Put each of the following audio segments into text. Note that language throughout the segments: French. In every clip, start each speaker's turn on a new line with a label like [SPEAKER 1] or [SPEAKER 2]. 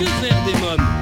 [SPEAKER 1] Que faire des mômes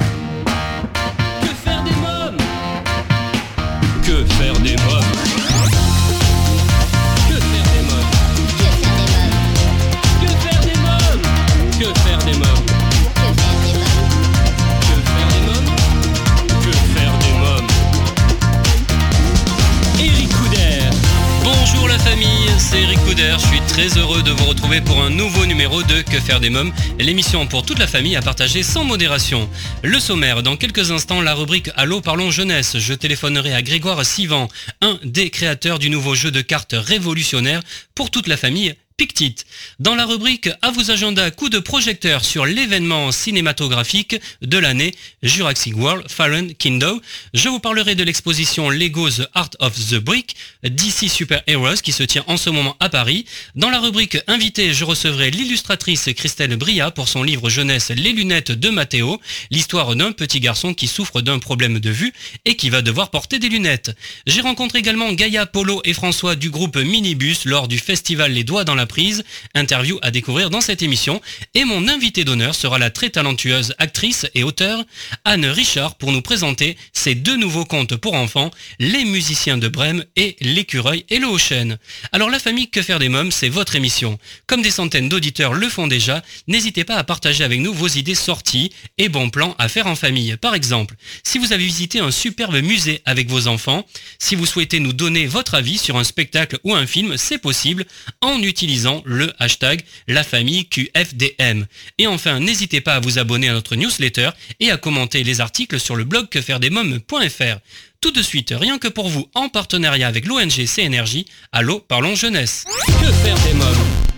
[SPEAKER 1] Faire des mômes, l'émission pour toute la famille à partager sans modération. Le sommaire, dans quelques instants, la rubrique Allô parlons jeunesse, je téléphonerai à Grégoire Sivan, un des créateurs du nouveau jeu de cartes révolutionnaire pour toute la famille Pictit. Dans la rubrique À vos agendas, coup de projecteur sur l'événement cinématographique de l'année Jurassic World Fallen Kingdom, je vous parlerai de l'exposition Lego The Art of the Brick DC Super Heroes qui se tient en ce moment à Paris. Dans la rubrique Invité, je recevrai l'illustratrice Christelle Bria pour son livre jeunesse Les lunettes de Matteo, l'histoire d'un petit garçon qui souffre d'un problème de vue et qui va devoir porter des lunettes. J'ai rencontré également Gaïa, Polo et François du groupe Minibus lors du festival Les Doigts dans la prise, interview à découvrir dans cette émission, et mon invité d'honneur sera la très talentueuse actrice et auteure Anne Richard pour nous présenter ses deux nouveaux contes pour enfants, Les musiciens de Brême et L'écureuil et le Haut-Chêne. Alors la famille Que faire des mômes, c'est votre émission. Comme des centaines d'auditeurs le font déjà, n'hésitez pas à partager avec nous vos idées sorties et bons plans à faire en famille. Par exemple, si vous avez visité un superbe musée avec vos enfants, si vous souhaitez nous donner votre avis sur un spectacle ou un film, c'est possible en utilisant le hashtag la famille QFDM. Et enfin, n'hésitez pas à vous abonner à notre newsletter et à commenter les articles sur le blog quefairedesmômes.fr. Tout de suite, rien que pour vous, en partenariat avec l'ONG CNRJ, Allô, parlons jeunesse. Que faire des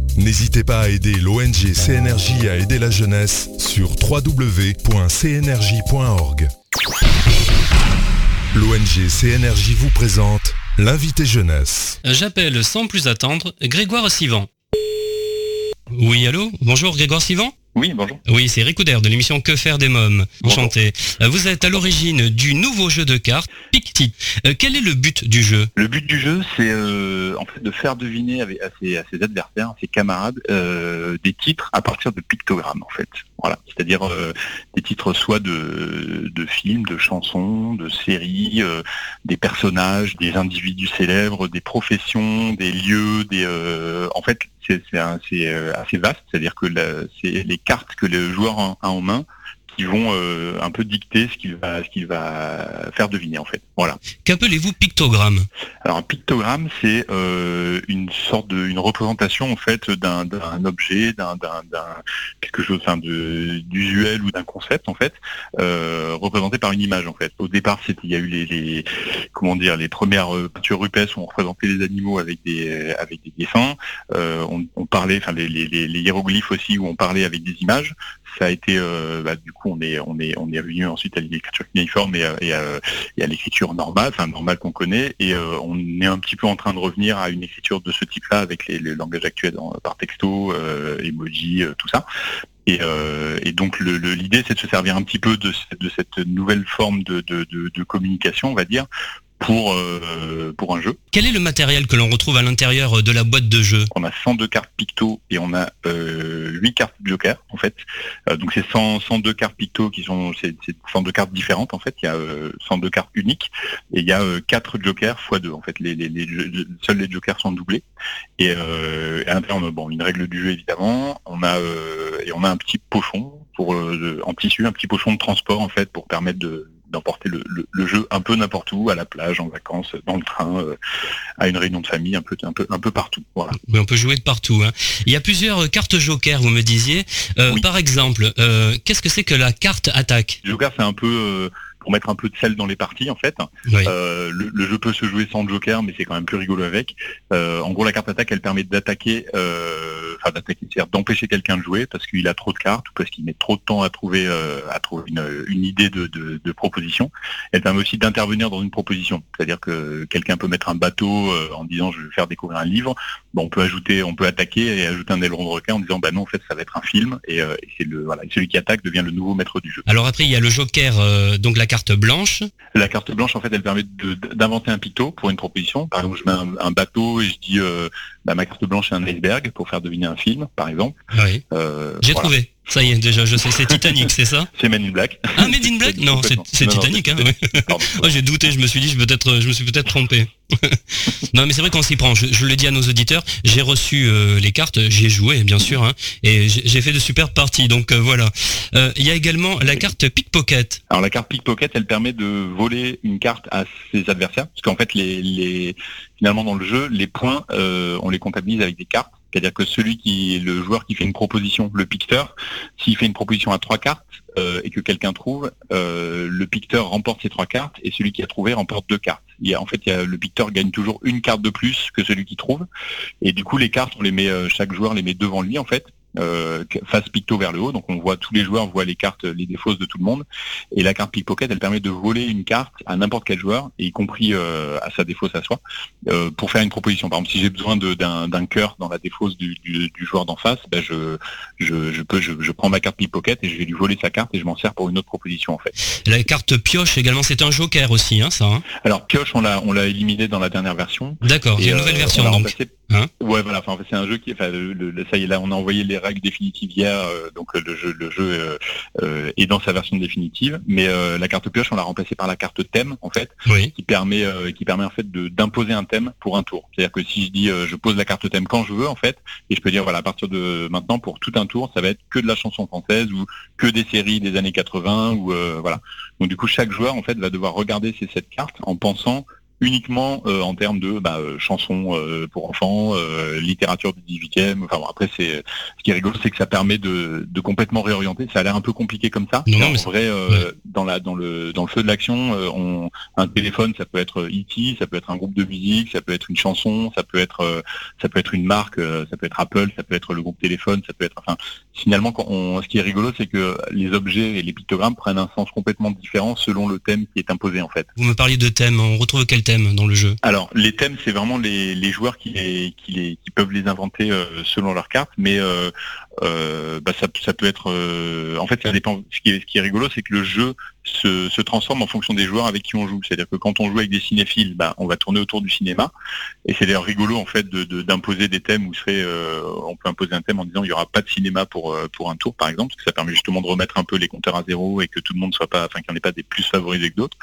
[SPEAKER 2] N'hésitez pas à aider l'ONG CNRJ à aider la jeunesse sur www.cnrj.org. L'ONG CNRJ vous présente l'invité jeunesse.
[SPEAKER 1] J'appelle sans plus attendre Grégoire Sivan. Oui, allô? Bonjour Grégoire Sivan?
[SPEAKER 3] Oui, bonjour.
[SPEAKER 1] Oui, c'est Ricouder de l'émission Que faire des mômes? Enchanté. Euh, Vous êtes à l'origine du nouveau jeu de cartes Pictit. Euh, quel est le but du jeu?
[SPEAKER 3] Le but du jeu, c'est euh, en fait de faire deviner avec- à ses, à ses adversaires, à ses camarades, euh, des titres à partir de pictogrammes, en fait. Voilà, c'est-à-dire des titres soit de, de films, de chansons, de séries, des personnages, des individus célèbres, des professions, des lieux, des. en fait, c'est euh, assez vaste, c'est-à-dire que c'est les cartes que le joueur a en main qui vont euh, un peu dicter ce qu'il va, ce qu'il va faire deviner, en fait. Voilà.
[SPEAKER 1] Qu'appelez-vous pictogramme?
[SPEAKER 3] Alors un pictogramme, c'est euh, une sorte de, une représentation en fait d'un, d'un objet, d'un, d'un, d'un- quelque chose enfin, de, d'usuel ou d'un concept en fait, euh, représenté par une image en fait. Au départ, c'était, il y a eu les, les comment dire, les premières peintures rupestres où on représentait les animaux avec des, avec des dessins. On, on parlait, enfin les, les, les, les hiéroglyphes aussi où on parlait avec des images. Ça a été, euh, bah, du coup, on est, on est, on est revenu ensuite à l'écriture cunéiforme et, à- l'écriture normale, enfin normale qu'on connaît, et euh, on est un petit peu en train de revenir à une écriture de ce type-là avec les, langages actuels par texto, euh, emoji, tout ça. Et, donc l'idée c'est de se servir un petit peu de, ce- de cette nouvelle forme de, de- de communication, on va dire, pour, euh, pour un jeu.
[SPEAKER 1] Quel est le matériel que l'on retrouve à l'intérieur de la boîte de jeu?
[SPEAKER 3] On a 102 cartes picto et on a euh, 8 cartes joker en fait. Euh, donc c'est 100 102 cartes picto qui sont c'est c'est 102 cartes différentes en fait. Il y a euh, 102 cartes uniques et il y a euh, 4 jokers x 2 en fait. Les, les, les jeux- seuls les jokers sont doublés et euh, à l'intérieur on a, bon une règle du jeu évidemment. On a euh, et on a un petit pochon pour euh, en tissu, un petit pochon de transport en fait pour permettre de d'emporter le, le- le jeu un peu n'importe où, à la plage, en vacances, dans le train, euh, à une réunion de famille, un peu, un peu, un peu partout. Voilà.
[SPEAKER 1] Oui, on peut jouer de partout. hein. Il y a plusieurs euh, cartes joker, vous me disiez. Euh,
[SPEAKER 3] Oui.
[SPEAKER 1] Par exemple, qu'est-ce que c'est que la carte attaque?
[SPEAKER 3] Joker, c'est un peu, pour mettre un peu de sel dans les parties en fait. Euh, le, jeu peut se jouer sans joker, mais c'est quand même plus rigolo avec. Euh, en gros, la carte attaque, elle permet d'attaquer, euh, enfin d'attaquer, c'est-à-dire d'empêcher quelqu'un de jouer parce qu'il a trop de cartes ou parce qu'il met trop de temps à trouver, à trouver une, idée de, de, proposition. Elle permet aussi d'intervenir dans une proposition, c'est-à-dire que quelqu'un peut mettre un bateau en disant je vais faire découvrir un livre. Bon, on peut ajouter, on peut attaquer et ajouter un aileron de requin en disant bah non, en fait, ça va être un film et, c'est le voilà, celui qui attaque devient le nouveau maître du jeu.
[SPEAKER 1] Alors après, il y a le joker, donc la carte blanche.
[SPEAKER 3] La carte blanche, en fait, elle permet d'inventer un picto pour une proposition. Par exemple, je mets un, bateau et je dis euh, bah, ma carte blanche est un iceberg pour faire deviner un film, par exemple.
[SPEAKER 1] Oui. Euh, J'ai trouvé. Ça y est, déjà, je sais, c'est Titanic, c'est ça
[SPEAKER 3] C'est Men in Black.
[SPEAKER 1] Ah, Men in Black Non, c'est Titanic. Hein, j'ai douté, je me suis dit, je, je me suis peut-être trompé. non, mais c'est vrai qu'on s'y prend. Je, le dis à nos auditeurs, j'ai reçu euh, les cartes, j'ai joué, bien sûr, hein, et j'ai fait de super parties. Donc euh, voilà. Euh, il y a également la carte pickpocket.
[SPEAKER 3] Alors la carte pickpocket, elle permet de voler une carte à ses adversaires, parce qu'en fait, les, les, finalement dans le jeu, les points, on les comptabilise avec des cartes. C'est-à-dire que celui qui le joueur qui fait une proposition, le picteur, s'il fait une proposition à trois cartes euh, et que quelqu'un trouve, euh, le picteur remporte ces trois cartes et celui qui a trouvé remporte deux cartes. Il y a, en fait, il y a, le picteur gagne toujours une carte de plus que celui qui trouve. Et du coup, les cartes, on les met, euh, chaque joueur les met devant lui en fait euh, face picto vers le haut. Donc on voit tous les joueurs voient les cartes, les défausses de tout le monde. Et la carte pickpocket, elle permet de voler une carte à n'importe quel joueur, et y compris euh, à sa défausse à soi, euh, pour faire une proposition. Par exemple, si j'ai besoin d'un cœur dans la défausse du, joueur d'en face, ben je, je, peux je, prends ma carte pickpocket et je vais lui voler sa carte et je m'en sers pour une autre proposition en fait.
[SPEAKER 1] La carte pioche également, c'est un joker aussi, hein, ça. Hein?
[SPEAKER 3] Alors pioche, on l'a on l'a éliminé dans la dernière version.
[SPEAKER 1] D'accord, il y a une nouvelle version donc.
[SPEAKER 3] Hein ouais, voilà. Enfin, c'est un jeu qui, enfin, le, ça y est, là, on a envoyé les règles définitives hier, euh, donc euh, le jeu, le jeu euh, euh, est dans sa version définitive. Mais la carte pioche, on l'a remplacée par la carte thème, en fait, qui permet, qui permet en fait d'imposer un thème pour un tour. C'est-à-dire que si je dis, je pose la carte thème quand je veux, en fait, et je peux dire, voilà, à partir de maintenant, pour tout un tour, ça va être que de la chanson française ou que des séries des années 80 ou voilà. Donc du coup, chaque joueur, en fait, va devoir regarder ces sept cartes en pensant uniquement euh, en termes de bah, euh, chansons euh, pour enfants, littérature du 18e. Enfin bon, après c'est ce qui est rigolo, c'est que ça permet de, de complètement réorienter. Ça a l'air un peu compliqué comme ça. Non, mais en vrai, dans la dans le dans le feu de l'action, on un téléphone, ça peut être E.T., ça peut être un groupe de musique, ça peut être une chanson, ça peut être ça peut être une marque, ça peut être Apple, ça peut être le groupe téléphone, ça peut être enfin finalement quand on, ce qui est rigolo, c'est que les objets et les pictogrammes prennent un sens complètement différent selon le thème qui est imposé en fait.
[SPEAKER 1] Vous me parliez de thème, on retrouve quel thème dans le jeu?
[SPEAKER 3] Alors, les thèmes, c'est vraiment les, joueurs qui, les, qui, peuvent les inventer euh, selon leur carte, mais euh, euh, bah, ça, peut être... en fait, ça dépend. Ce qui est, ce qui est rigolo, c'est que le jeu se, transforme en fonction des joueurs avec qui on joue. C'est-à-dire que quand on joue avec des cinéphiles, bah, on va tourner autour du cinéma. Et c'est d'ailleurs rigolo en fait d'imposer des thèmes où serait, on peut imposer un thème en disant il n'y aura pas de cinéma pour, pour un tour par exemple, parce que ça permet justement de remettre un peu les compteurs à zéro et que tout le monde soit pas, enfin qu'il n'y en ait pas des plus favorisés que d'autres.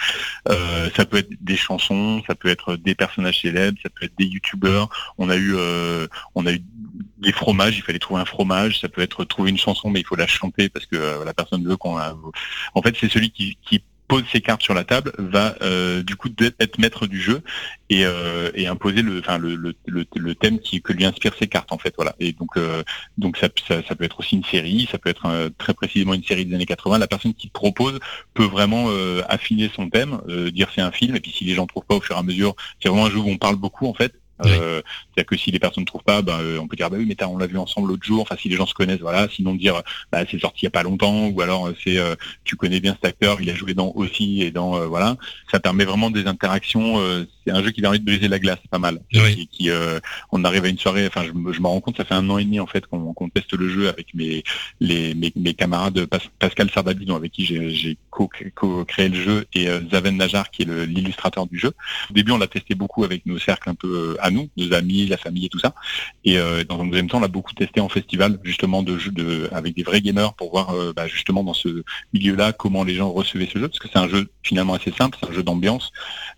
[SPEAKER 3] ça peut être des chansons, ça peut être des personnages célèbres, ça peut être des youtubeurs. On a eu, euh, on a eu des fromages, il fallait trouver un fromage, ça peut être trouver une chanson, mais il faut la chanter parce que euh, la personne veut qu'on la... En fait, c'est celui qui, qui pose ses cartes sur la table va euh, du coup être maître du jeu et, euh, et imposer le, le, le, le, thème qui, que lui inspire ses cartes en fait voilà. Et donc euh, donc ça, ça, peut être aussi une série ça peut être très précisément une série des années 80 la personne qui propose peut vraiment affiner son thème dire c'est un film et puis si les gens trouvent pas au fur et à mesure c'est vraiment un jeu où on parle beaucoup en fait euh, c'est-à-dire que si les personnes ne trouvent pas, bah, euh, on peut dire bah oui mais on l'a vu ensemble l'autre jour. Enfin si les gens se connaissent, voilà. Sinon dire bah c'est sorti il y a pas longtemps ou alors euh, c'est tu connais bien cet acteur, il a joué dans aussi et dans voilà. Ça permet vraiment des interactions. c'est un jeu qui permet de briser la glace, pas mal. Qui, on arrive à une soirée. Enfin je, je m'en rends compte, ça fait un an et demi en fait qu'on teste le jeu avec mes les mes, camarades Pascal Sardabidon avec qui j'ai co-créé le jeu et Zaven Najar qui est l'illustrateur du jeu. Au début on l'a testé beaucoup avec nos cercles un peu nous, nos amis, la famille et tout ça. Et euh, dans un deuxième temps, on l'a beaucoup testé en festival, justement, de de, avec des vrais gamers pour voir euh, bah, justement dans ce milieu-là comment les gens recevaient ce jeu, parce que c'est un jeu finalement assez simple, c'est un jeu d'ambiance.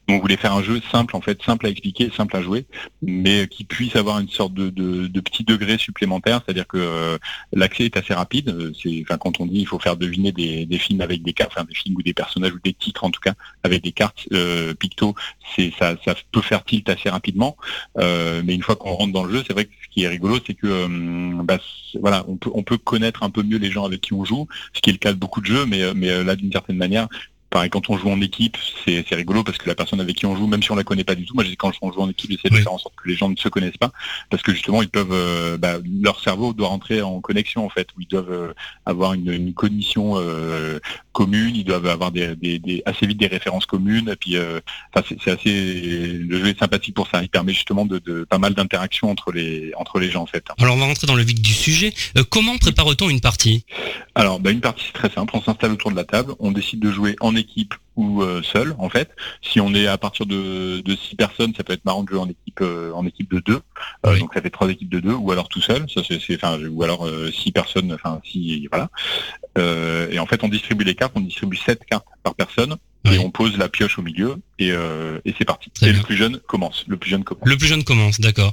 [SPEAKER 3] On voulait faire un jeu simple en fait, simple à expliquer, simple à jouer, mais qui puisse avoir une sorte de, petit degré supplémentaire, c'est-à-dire que euh, l'accès est assez rapide. Quand on dit il faut faire deviner des, films avec des cartes, enfin des films ou des personnages ou des titres en tout cas avec des cartes picto, ça peut faire tilt assez rapidement. Euh, mais une fois qu'on rentre dans le jeu, c'est vrai que ce qui est rigolo, c'est que euh, bah, voilà, on peut, on peut connaître un peu mieux les gens avec qui on joue, ce qui est le cas de beaucoup de jeux, mais, mais euh, là d'une certaine manière, pareil, quand on joue en équipe, c'est rigolo parce que la personne avec qui on joue, même si on la connaît pas du tout, moi quand on joue en équipe, j'essaie de faire en sorte que les gens ne se connaissent pas, parce que justement ils peuvent, euh, bah, leur cerveau doit rentrer en connexion en fait, où ils doivent euh, avoir une, une cognition euh, commune, ils doivent avoir des, assez vite des références communes, et puis c'est assez, le jeu est sympathique pour ça, il permet justement de, pas mal d'interactions entre les entre les gens en fait.
[SPEAKER 1] Alors on va rentrer dans le vif du sujet. comment prépare-t-on une partie?
[SPEAKER 3] Alors bah, une partie c'est très simple, on s'installe autour de la table, on décide de jouer en équipe ou euh, seul en fait. Si on est à partir de, de six personnes, ça peut être marrant de jouer en équipe euh, en équipe de deux. Euh, donc ça fait trois équipes de deux, ou alors tout seul. Ça c'est enfin ou alors six personnes, enfin si voilà. et en fait on distribue les cartes, on distribue sept cartes par personne. Et on pose la pioche au milieu et, et c'est parti. et le plus jeune commence. Le plus jeune commence.
[SPEAKER 1] Le plus jeune commence, d'accord.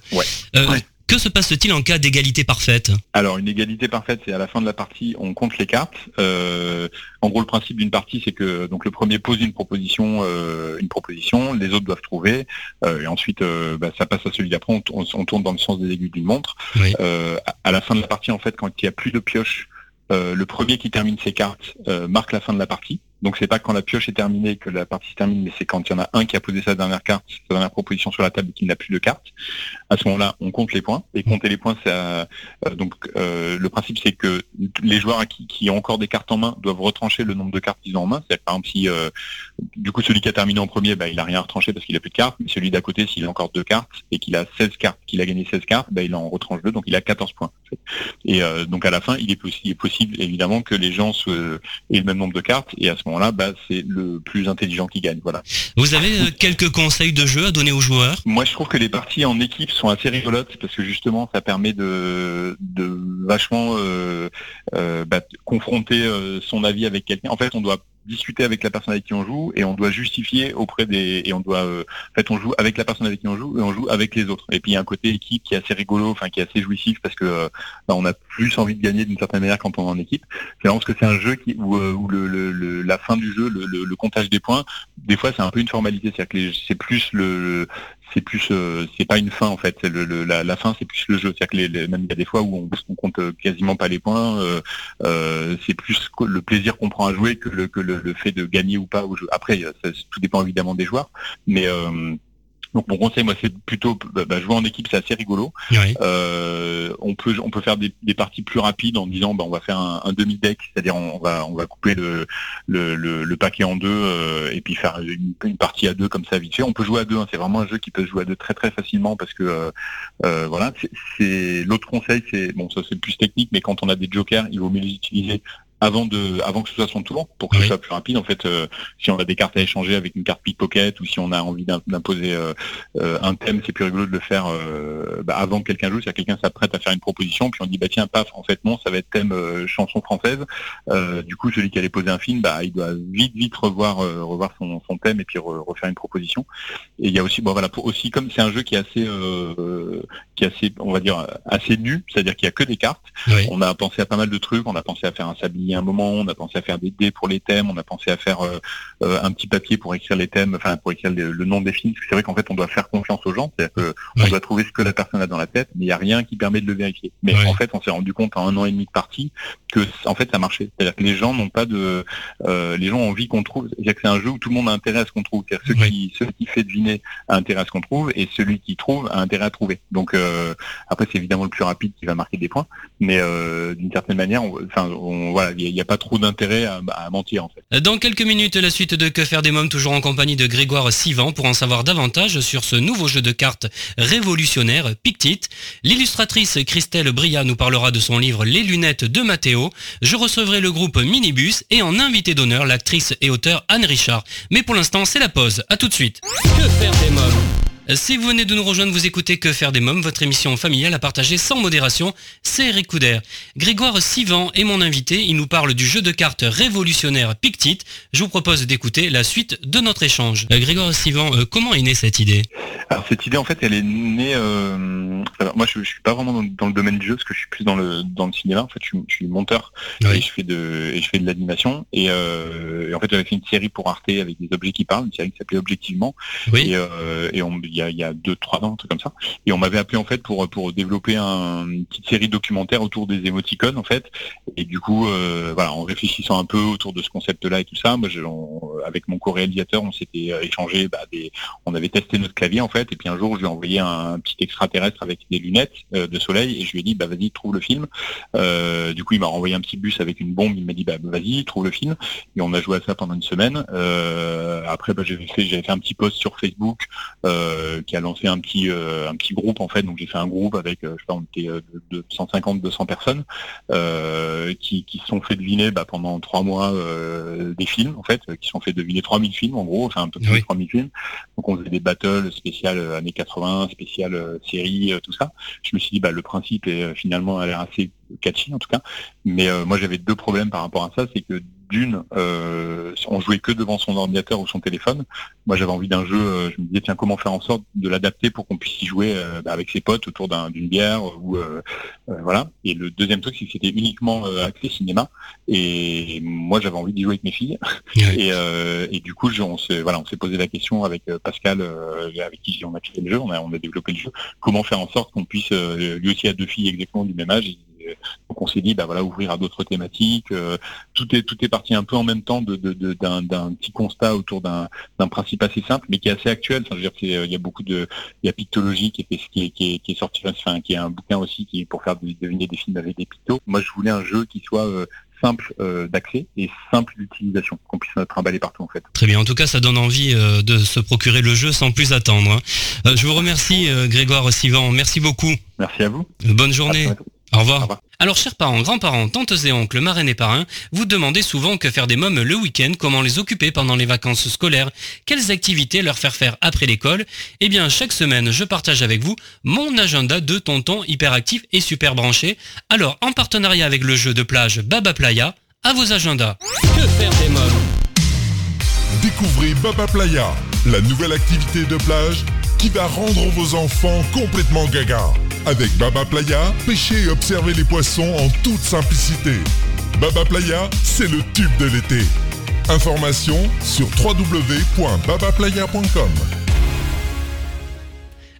[SPEAKER 1] ouais. Que se passe-t-il en cas d'égalité parfaite?
[SPEAKER 3] Alors une égalité parfaite, c'est à la fin de la partie, on compte les cartes. Euh, en gros, le principe d'une partie, c'est que donc le premier pose une proposition, euh, une proposition, les autres doivent trouver, euh, et ensuite bah, ça passe à celui d'après. On, tourne dans le sens des aiguilles d'une montre. à la fin de la partie, en fait, quand il n'y a plus de pioche, le premier qui termine ses cartes marque la fin de la partie. Donc c'est pas quand la pioche est terminée que la partie se termine, mais c'est quand il y en a un qui a posé sa dernière carte, sa dernière proposition sur la table et qui n'a plus de carte. À ce moment-là, on compte les points. Et compter les points, ça, euh, donc euh, le principe c'est que les joueurs qui, ont encore des cartes en main doivent retrancher le nombre de cartes qu'ils ont en main. C'est-à-dire par exemple si euh, du coup celui qui a terminé en premier, bah, il a rien à retrancher parce qu'il a plus de cartes, mais celui d'à côté, s'il a encore deux cartes et qu'il a 16 cartes, qu'il a gagné 16 cartes, bah, il en retranche deux, donc il a 14 points. Et donc à la fin, il est, possible, possible évidemment que les gens aient le même nombre de cartes et à ce moment-là, bah, c'est le plus intelligent qui gagne. Voilà.
[SPEAKER 1] Vous avez euh, quelques conseils de jeu à donner aux joueurs?
[SPEAKER 3] Moi, je trouve que les parties en équipe sont assez rigolotes parce que justement, ça permet de, vachement euh, euh, bah, confronter son avis avec quelqu'un. En fait, on doit discuter avec la personne avec qui on joue et on doit justifier auprès des et on doit euh, en fait on joue avec la personne avec qui on joue et on joue avec les autres. Et puis il y a un côté équipe qui est assez rigolo enfin qui est assez jouissif parce que euh, bah, on a plus envie de gagner d'une certaine manière quand on est en équipe. C'est parce que c'est un jeu qui où, euh, où le, le, la fin du jeu le, le, comptage des points des fois c'est un peu une formalité. C'est-à-dire que c'est plus le c'est plus euh, c'est pas une fin en fait. C'est le, la, la, fin c'est plus le jeu. C'est-à-dire que les, même il y a des fois où on, compte quasiment pas les points euh, euh, c'est plus le plaisir qu'on prend à jouer que le que le, le, fait de gagner ou pas au jeu. Après ça, tout dépend évidemment des joueurs mais donc mon conseil, moi, c'est plutôt bah, bah, jouer en équipe, c'est assez rigolo. Euh, on peut on peut faire des, parties plus rapides en disant, bah, on va faire un, demi deck, c'est-à-dire on va on va couper le le, le, paquet en deux euh, et puis faire une, partie à deux comme ça vite fait. On peut jouer à deux, hein. c'est vraiment un jeu qui peut se jouer à deux très très facilement parce que euh, voilà. C'est l'autre conseil, c'est bon, ça c'est plus technique, mais quand on a des jokers, il vaut mieux les utiliser avant de avant que ce soit son tour pour que ce soit plus rapide en fait euh, si on a des cartes à échanger avec une carte pickpocket ou si on a envie d'imposer euh, euh, un thème c'est plus rigolo de le faire bah, avant que quelqu'un joue c'est-à-dire quelqu'un s'apprête à faire une proposition puis on dit bah tiens paf en fait non ça va être thème chanson française. Du coup celui qui allait poser un film bah il doit vite vite revoir revoir son, son, thème et puis refaire une proposition. Et il y a aussi bon voilà pour, aussi comme c'est un jeu qui est assez qui est assez on va dire assez nu c'est-à-dire qu'il y a que des cartes on a pensé à pas mal de trucs on a pensé à faire un sablier y a un moment, on a pensé à faire des dés pour les thèmes, on a pensé à faire euh, euh, un petit papier pour écrire les thèmes, enfin pour écrire le, nom des films. C'est vrai qu'en fait, on doit faire confiance aux gens, c'est-à-dire qu'on doit trouver ce que la personne a dans la tête, mais il n'y a rien qui permet de le vérifier. Mais en fait, on s'est rendu compte en un an et demi de partie que en fait ça marchait. C'est-à-dire que les gens n'ont pas de, euh, les gens ont envie qu'on trouve. C'est-à-dire que c'est un jeu où tout le monde a intérêt à ce qu'on trouve. C'est-à-dire ceux qui, ceux qui fait deviner a intérêt à ce qu'on trouve et celui qui trouve a intérêt à trouver. Donc après, c'est évidemment le plus rapide qui va marquer des points, mais d'une certaine manière, enfin, voilà, il n'y a, pas trop d'intérêt intérêt à, mentir en fait.
[SPEAKER 1] Dans quelques minutes, la suite de Que faire des mômes, toujours en compagnie de Grégoire Sivan pour en savoir davantage sur ce nouveau jeu de cartes révolutionnaire, Pictit. L'illustratrice Christelle Bria nous parlera de son livre Les lunettes de Mathéo. Je recevrai le groupe Minibus et en invité d'honneur l'actrice et auteur Anne Richard. Mais pour l'instant, c'est la pause. À tout de suite. Que faire des mômes? Si vous venez de nous rejoindre, vous écoutez Que faire des mômes, votre émission familiale à partager sans modération, c'est Eric Couder. Grégoire Sivan est mon invité, il nous parle du jeu de cartes révolutionnaire Pictit. Je vous propose d'écouter la suite de notre échange. Euh, Grégoire Sivan, euh, comment est née cette idée?
[SPEAKER 3] Alors cette idée en fait elle est née, euh, moi je, ne suis pas vraiment dans, le domaine du jeu parce que je suis plus dans le, dans le cinéma, en fait je, suis monteur et je fais de, et je fais de l'animation et, en fait j'avais fait une série pour Arte avec des objets qui parlent, une série qui s'appelait Objectivement et, et on, il y a deux, trois ans, un truc comme ça. Et on m'avait appelé en fait pour pour développer un, une petite série documentaire autour des émoticônes en fait. Et du coup, euh, voilà, en réfléchissant un peu autour de ce concept-là et tout ça, moi, avec mon co-réalisateur, on s'était échangé, bah, des, on avait testé notre clavier en fait. Et puis un jour, je lui ai envoyé un, petit extraterrestre avec des lunettes de soleil et je lui ai dit, bah vas-y, trouve le film. du coup, il m'a renvoyé un petit bus avec une bombe. Il m'a dit, bah vas-y, trouve le film. Et on a joué à ça pendant une semaine. après, bah, j'avais fait, fait un petit post sur Facebook euh, qui a lancé un petit euh, un petit groupe en fait. Donc j'ai fait un groupe avec euh, je sais pas on était de, 150 200 personnes qui qui se sont fait deviner bah, pendant trois mois des films en fait, qui sont fait deviner 3000 films en gros, enfin un peu plus de 3000 films. Donc on faisait des battles spéciales années 80, spéciales séries, tout ça. Je me suis dit bah le principe est finalement a l'air assez catchy en tout cas. Mais moi j'avais deux problèmes par rapport à ça, c'est que d'une, euh, on jouait que devant son ordinateur ou son téléphone. Moi, j'avais envie d'un jeu. Euh, je me disais tiens, comment faire en sorte de l'adapter pour qu'on puisse y jouer euh, bah, avec ses potes autour d'une bière ou euh, voilà. Et le deuxième truc, c'est que c'était uniquement axé cinéma. Et moi, j'avais envie d'y jouer avec mes filles. Et, et, du coup, on s'est voilà, on s'est posé la question avec Pascal, avec qui on a créé le jeu, on a, on a développé le jeu. Comment faire en sorte qu'on puisse lui aussi a deux filles exactement du même âge donc on s'est dit, bah voilà, ouvrir à d'autres thématiques. Euh, tout est tout est parti un peu en même temps d'un de, petit constat autour d'un principe assez simple, mais qui est assez actuel. Enfin, je veux dire, il y a beaucoup de, il y a Pictologie qui est qui est, qui est, sorti, enfin, qui est un bouquin aussi qui est pour faire deviner des films avec des pictos. Moi, je voulais un jeu qui soit euh, simple euh, d'accès et simple d'utilisation, qu'on puisse trimballer partout en fait.
[SPEAKER 1] Très bien, en tout cas ça donne envie de se procurer le jeu sans plus attendre. Hein. je vous remercie Grégoire Sivan, merci beaucoup.
[SPEAKER 3] Merci à vous.
[SPEAKER 1] Bonne journée. Au revoir. Alors chers parents, grands-parents, tantes et oncles, marraines et parrains, vous demandez souvent que faire des mômes le week-end, comment les occuper pendant les vacances scolaires, quelles activités leur faire faire après l'école. Eh bien chaque semaine je partage avec vous mon agenda de tonton hyperactif et super branché. Alors en partenariat avec le jeu de plage Baba Playa, à vos agendas. Que faire des mômes?
[SPEAKER 2] Découvrez Baba Playa, la nouvelle activité de plage qui va rendre vos enfants complètement gaga. Avec Baba Playa, pêchez et observez les poissons en toute simplicité. Baba Playa, c'est le tube de l'été. Information sur www.babaplaya.com.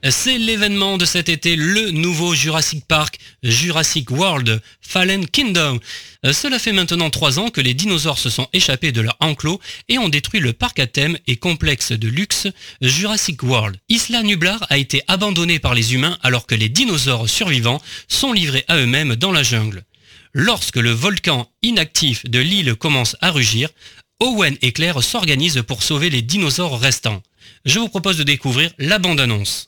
[SPEAKER 1] C'est l'événement de cet été, le nouveau Jurassic Park, Jurassic World, Fallen Kingdom. Euh, cela fait maintenant trois ans que les dinosaures se sont échappés de leur enclos et ont détruit le parc à thème et complexe de luxe Jurassic World. Isla Nublar a été abandonnée par les humains alors que les dinosaures survivants sont livrés à eux-mêmes dans la jungle. Lorsque le volcan inactif de l'île commence à rugir, Owen et Claire s'organisent pour sauver les dinosaures restants. Je vous propose de découvrir la bande-annonce.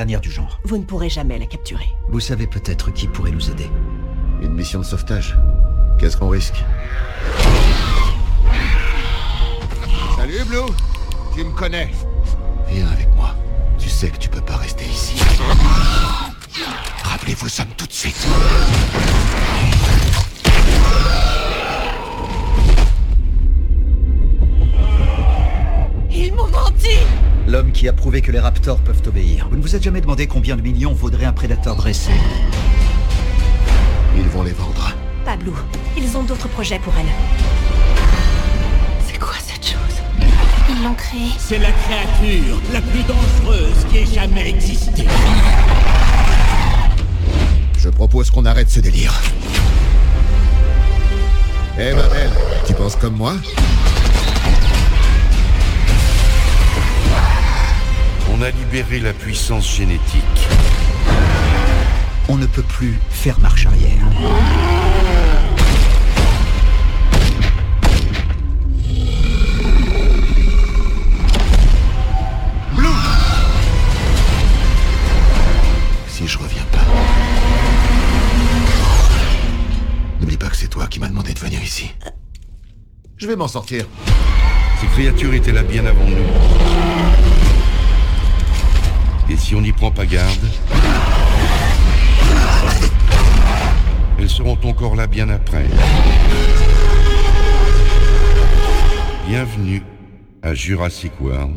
[SPEAKER 4] Dernière du genre.
[SPEAKER 5] Vous ne pourrez jamais la capturer.
[SPEAKER 4] Vous savez peut-être qui pourrait nous aider.
[SPEAKER 6] Une mission de sauvetage. Qu'est-ce qu'on risque?
[SPEAKER 7] Salut Blue Tu me connais
[SPEAKER 6] Viens avec moi. Tu sais que tu peux pas rester ici. Rappelez-vous sommes tout de suite.
[SPEAKER 4] L'homme qui a prouvé que les raptors peuvent obéir. Vous ne vous êtes jamais demandé combien de millions vaudrait un prédateur dressé
[SPEAKER 6] Ils vont les vendre.
[SPEAKER 5] Pas Blue. Ils ont d'autres projets pour elle. C'est quoi cette chose? Ils l'ont créée.
[SPEAKER 8] C'est la créature la plus dangereuse qui ait jamais existé.
[SPEAKER 6] Je propose qu'on arrête ce délire. Hé hey, Babel, tu penses comme moi?
[SPEAKER 9] On a libéré la puissance génétique.
[SPEAKER 4] On ne peut plus faire marche arrière.
[SPEAKER 6] Blue Si je reviens pas... N'oublie pas que c'est toi qui m'as demandé de venir ici. Je vais m'en sortir.
[SPEAKER 9] Ces créatures étaient là bien avant nous. Et si on n'y prend pas garde, elles seront encore là bien après. Bienvenue à Jurassic World.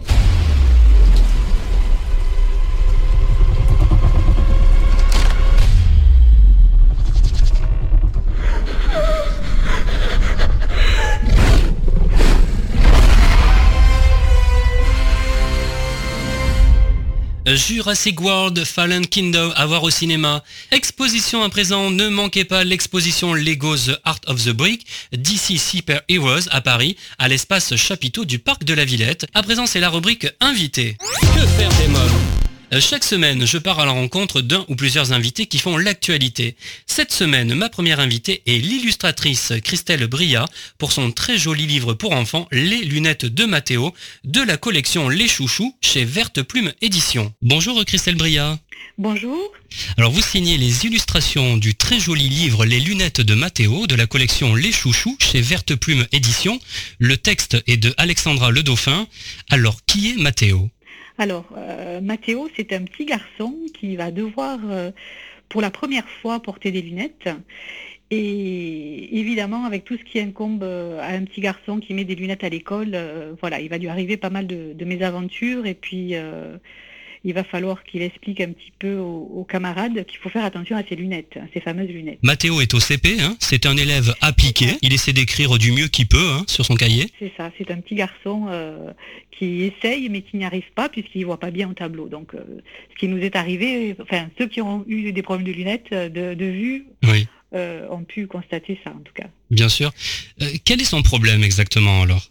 [SPEAKER 1] Jurassic World Fallen Kingdom à voir au cinéma. Exposition à présent, ne manquez pas l'exposition Lego The Art of the Brick DC Super Heroes à Paris, à l'espace chapiteau du Parc de la Villette. À présent, c'est la rubrique Invité. Que faire des euh, chaque semaine, je pars à la rencontre d'un ou plusieurs invités qui font l'actualité. Cette semaine, ma première invitée est l'illustratrice Christelle Bria pour son très joli livre pour enfants Les lunettes de Mathéo de la collection Les Chouchous chez Verte Plume Édition. Bonjour Christelle Bria.
[SPEAKER 10] Bonjour.
[SPEAKER 1] Alors vous signez les illustrations du très joli livre Les lunettes de Mathéo de la collection Les Chouchous chez Verte Plume Édition. Le texte est de Alexandra Le Dauphin. Alors qui est Mathéo
[SPEAKER 10] alors, euh, Mathéo, c'est un petit garçon qui va devoir, euh, pour la première fois, porter des lunettes. Et évidemment, avec tout ce qui incombe euh, à un petit garçon qui met des lunettes à l'école, voilà, il va lui arriver pas mal de, de mésaventures. Et puis, il va falloir qu'il explique un petit peu aux, camarades qu'il faut faire attention à ses lunettes, à ces fameuses lunettes.
[SPEAKER 1] Mathéo est au CP, hein. c'est un élève appliqué, il essaie d'écrire du mieux qu'il peut hein, sur son cahier.
[SPEAKER 10] C'est ça, c'est un petit garçon euh, qui essaye mais qui n'y arrive pas puisqu'il ne voit pas bien au tableau. Donc euh, ce qui nous est arrivé, enfin ceux qui ont eu des problèmes de lunettes, euh, de, vue, ont pu constater ça en tout cas.
[SPEAKER 1] Bien sûr. quel est son problème exactement alors?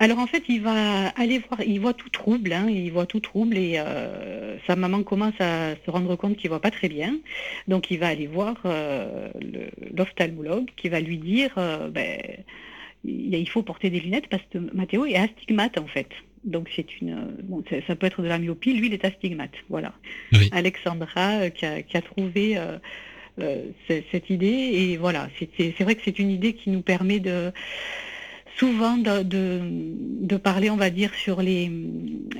[SPEAKER 10] Alors en fait, il va aller voir, il voit tout trouble, hein, il voit tout trouble et euh, sa maman commence à se rendre compte qu'il voit pas très bien. Donc il va aller voir euh, l'ophtalmologue qui va lui dire, euh, ben, il faut porter des lunettes parce que Mathéo est astigmate en fait. Donc c'est une, bon, ça peut être de la myopie, lui il est astigmate, voilà. Alexandra qui a, trouvé cette idée et voilà, c'est vrai que c'est une idée qui nous permet de souvent de, de, parler, on va dire, sur les,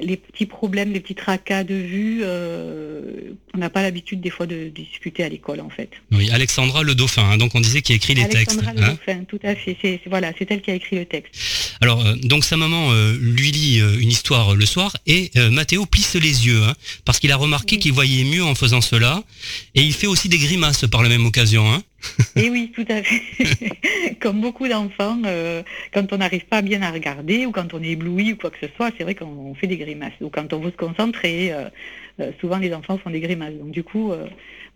[SPEAKER 10] les petits problèmes, les petits tracas de vue. Euh, on n'a pas l'habitude des fois de, discuter à l'école, en fait.
[SPEAKER 1] Oui, Alexandra Le Dauphin, hein, donc on disait qu'il écrit les textes.
[SPEAKER 10] Alexandra Le hein. Dauphin, tout à fait. C'est, voilà, c'est elle qui a écrit le texte.
[SPEAKER 1] Alors, euh, donc sa maman euh, lui lit une histoire le soir et Mathéo plisse les yeux, hein, parce qu'il a remarqué qu'il voyait mieux en faisant cela. Et il fait aussi des grimaces par la même occasion. Hein.
[SPEAKER 10] Et eh oui, tout à fait. Comme beaucoup d'enfants, euh, quand on n'arrive pas bien à regarder ou quand on est ébloui ou quoi que ce soit, c'est vrai qu'on fait des grimaces. Ou quand on veut se concentrer, euh, euh, souvent les enfants font des grimaces. Donc du coup,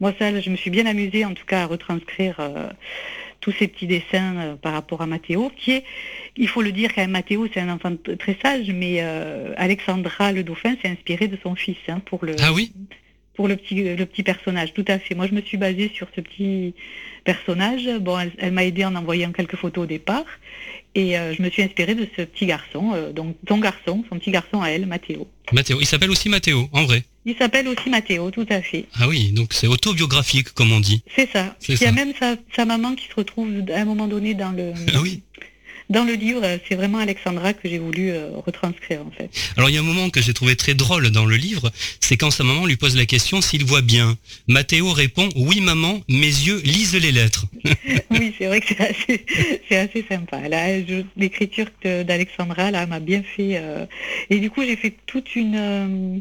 [SPEAKER 10] moi ça, je me suis bien amusée en tout cas à retranscrire tous ces petits dessins par rapport à Mathéo, qui est, il faut le dire quand même, Mathéo c'est un enfant très sage, mais Alexandra le dauphin s'est inspiré de son fils hein, pour le.
[SPEAKER 1] Ah oui?
[SPEAKER 10] Pour le petit, le petit personnage, tout à fait. Moi, je me suis basée sur ce petit personnage. Bon, elle, m'a aidé en envoyant quelques photos au départ. Et euh, je me suis inspirée de ce petit garçon, euh, donc son garçon, son petit garçon à elle, Mathéo.
[SPEAKER 1] Mathéo, il s'appelle aussi Mathéo, en vrai
[SPEAKER 10] Il s'appelle aussi Mathéo, tout à fait.
[SPEAKER 1] Ah oui, donc c'est autobiographique, comme on dit.
[SPEAKER 10] C'est ça. Il y a même sa, sa, maman qui se retrouve à un moment donné dans le...
[SPEAKER 1] Ah oui
[SPEAKER 10] dans le livre, c'est vraiment Alexandra que j'ai voulu euh, retranscrire en fait.
[SPEAKER 1] Alors il y a un moment que j'ai trouvé très drôle dans le livre, c'est quand sa maman lui pose la question s'il voit bien. Mathéo répond oui maman, mes yeux lisent les lettres.
[SPEAKER 10] oui, c'est vrai que c'est assez, sympa. L'écriture d'Alexandra là m'a bien fait. Euh, et du coup j'ai fait toute une euh,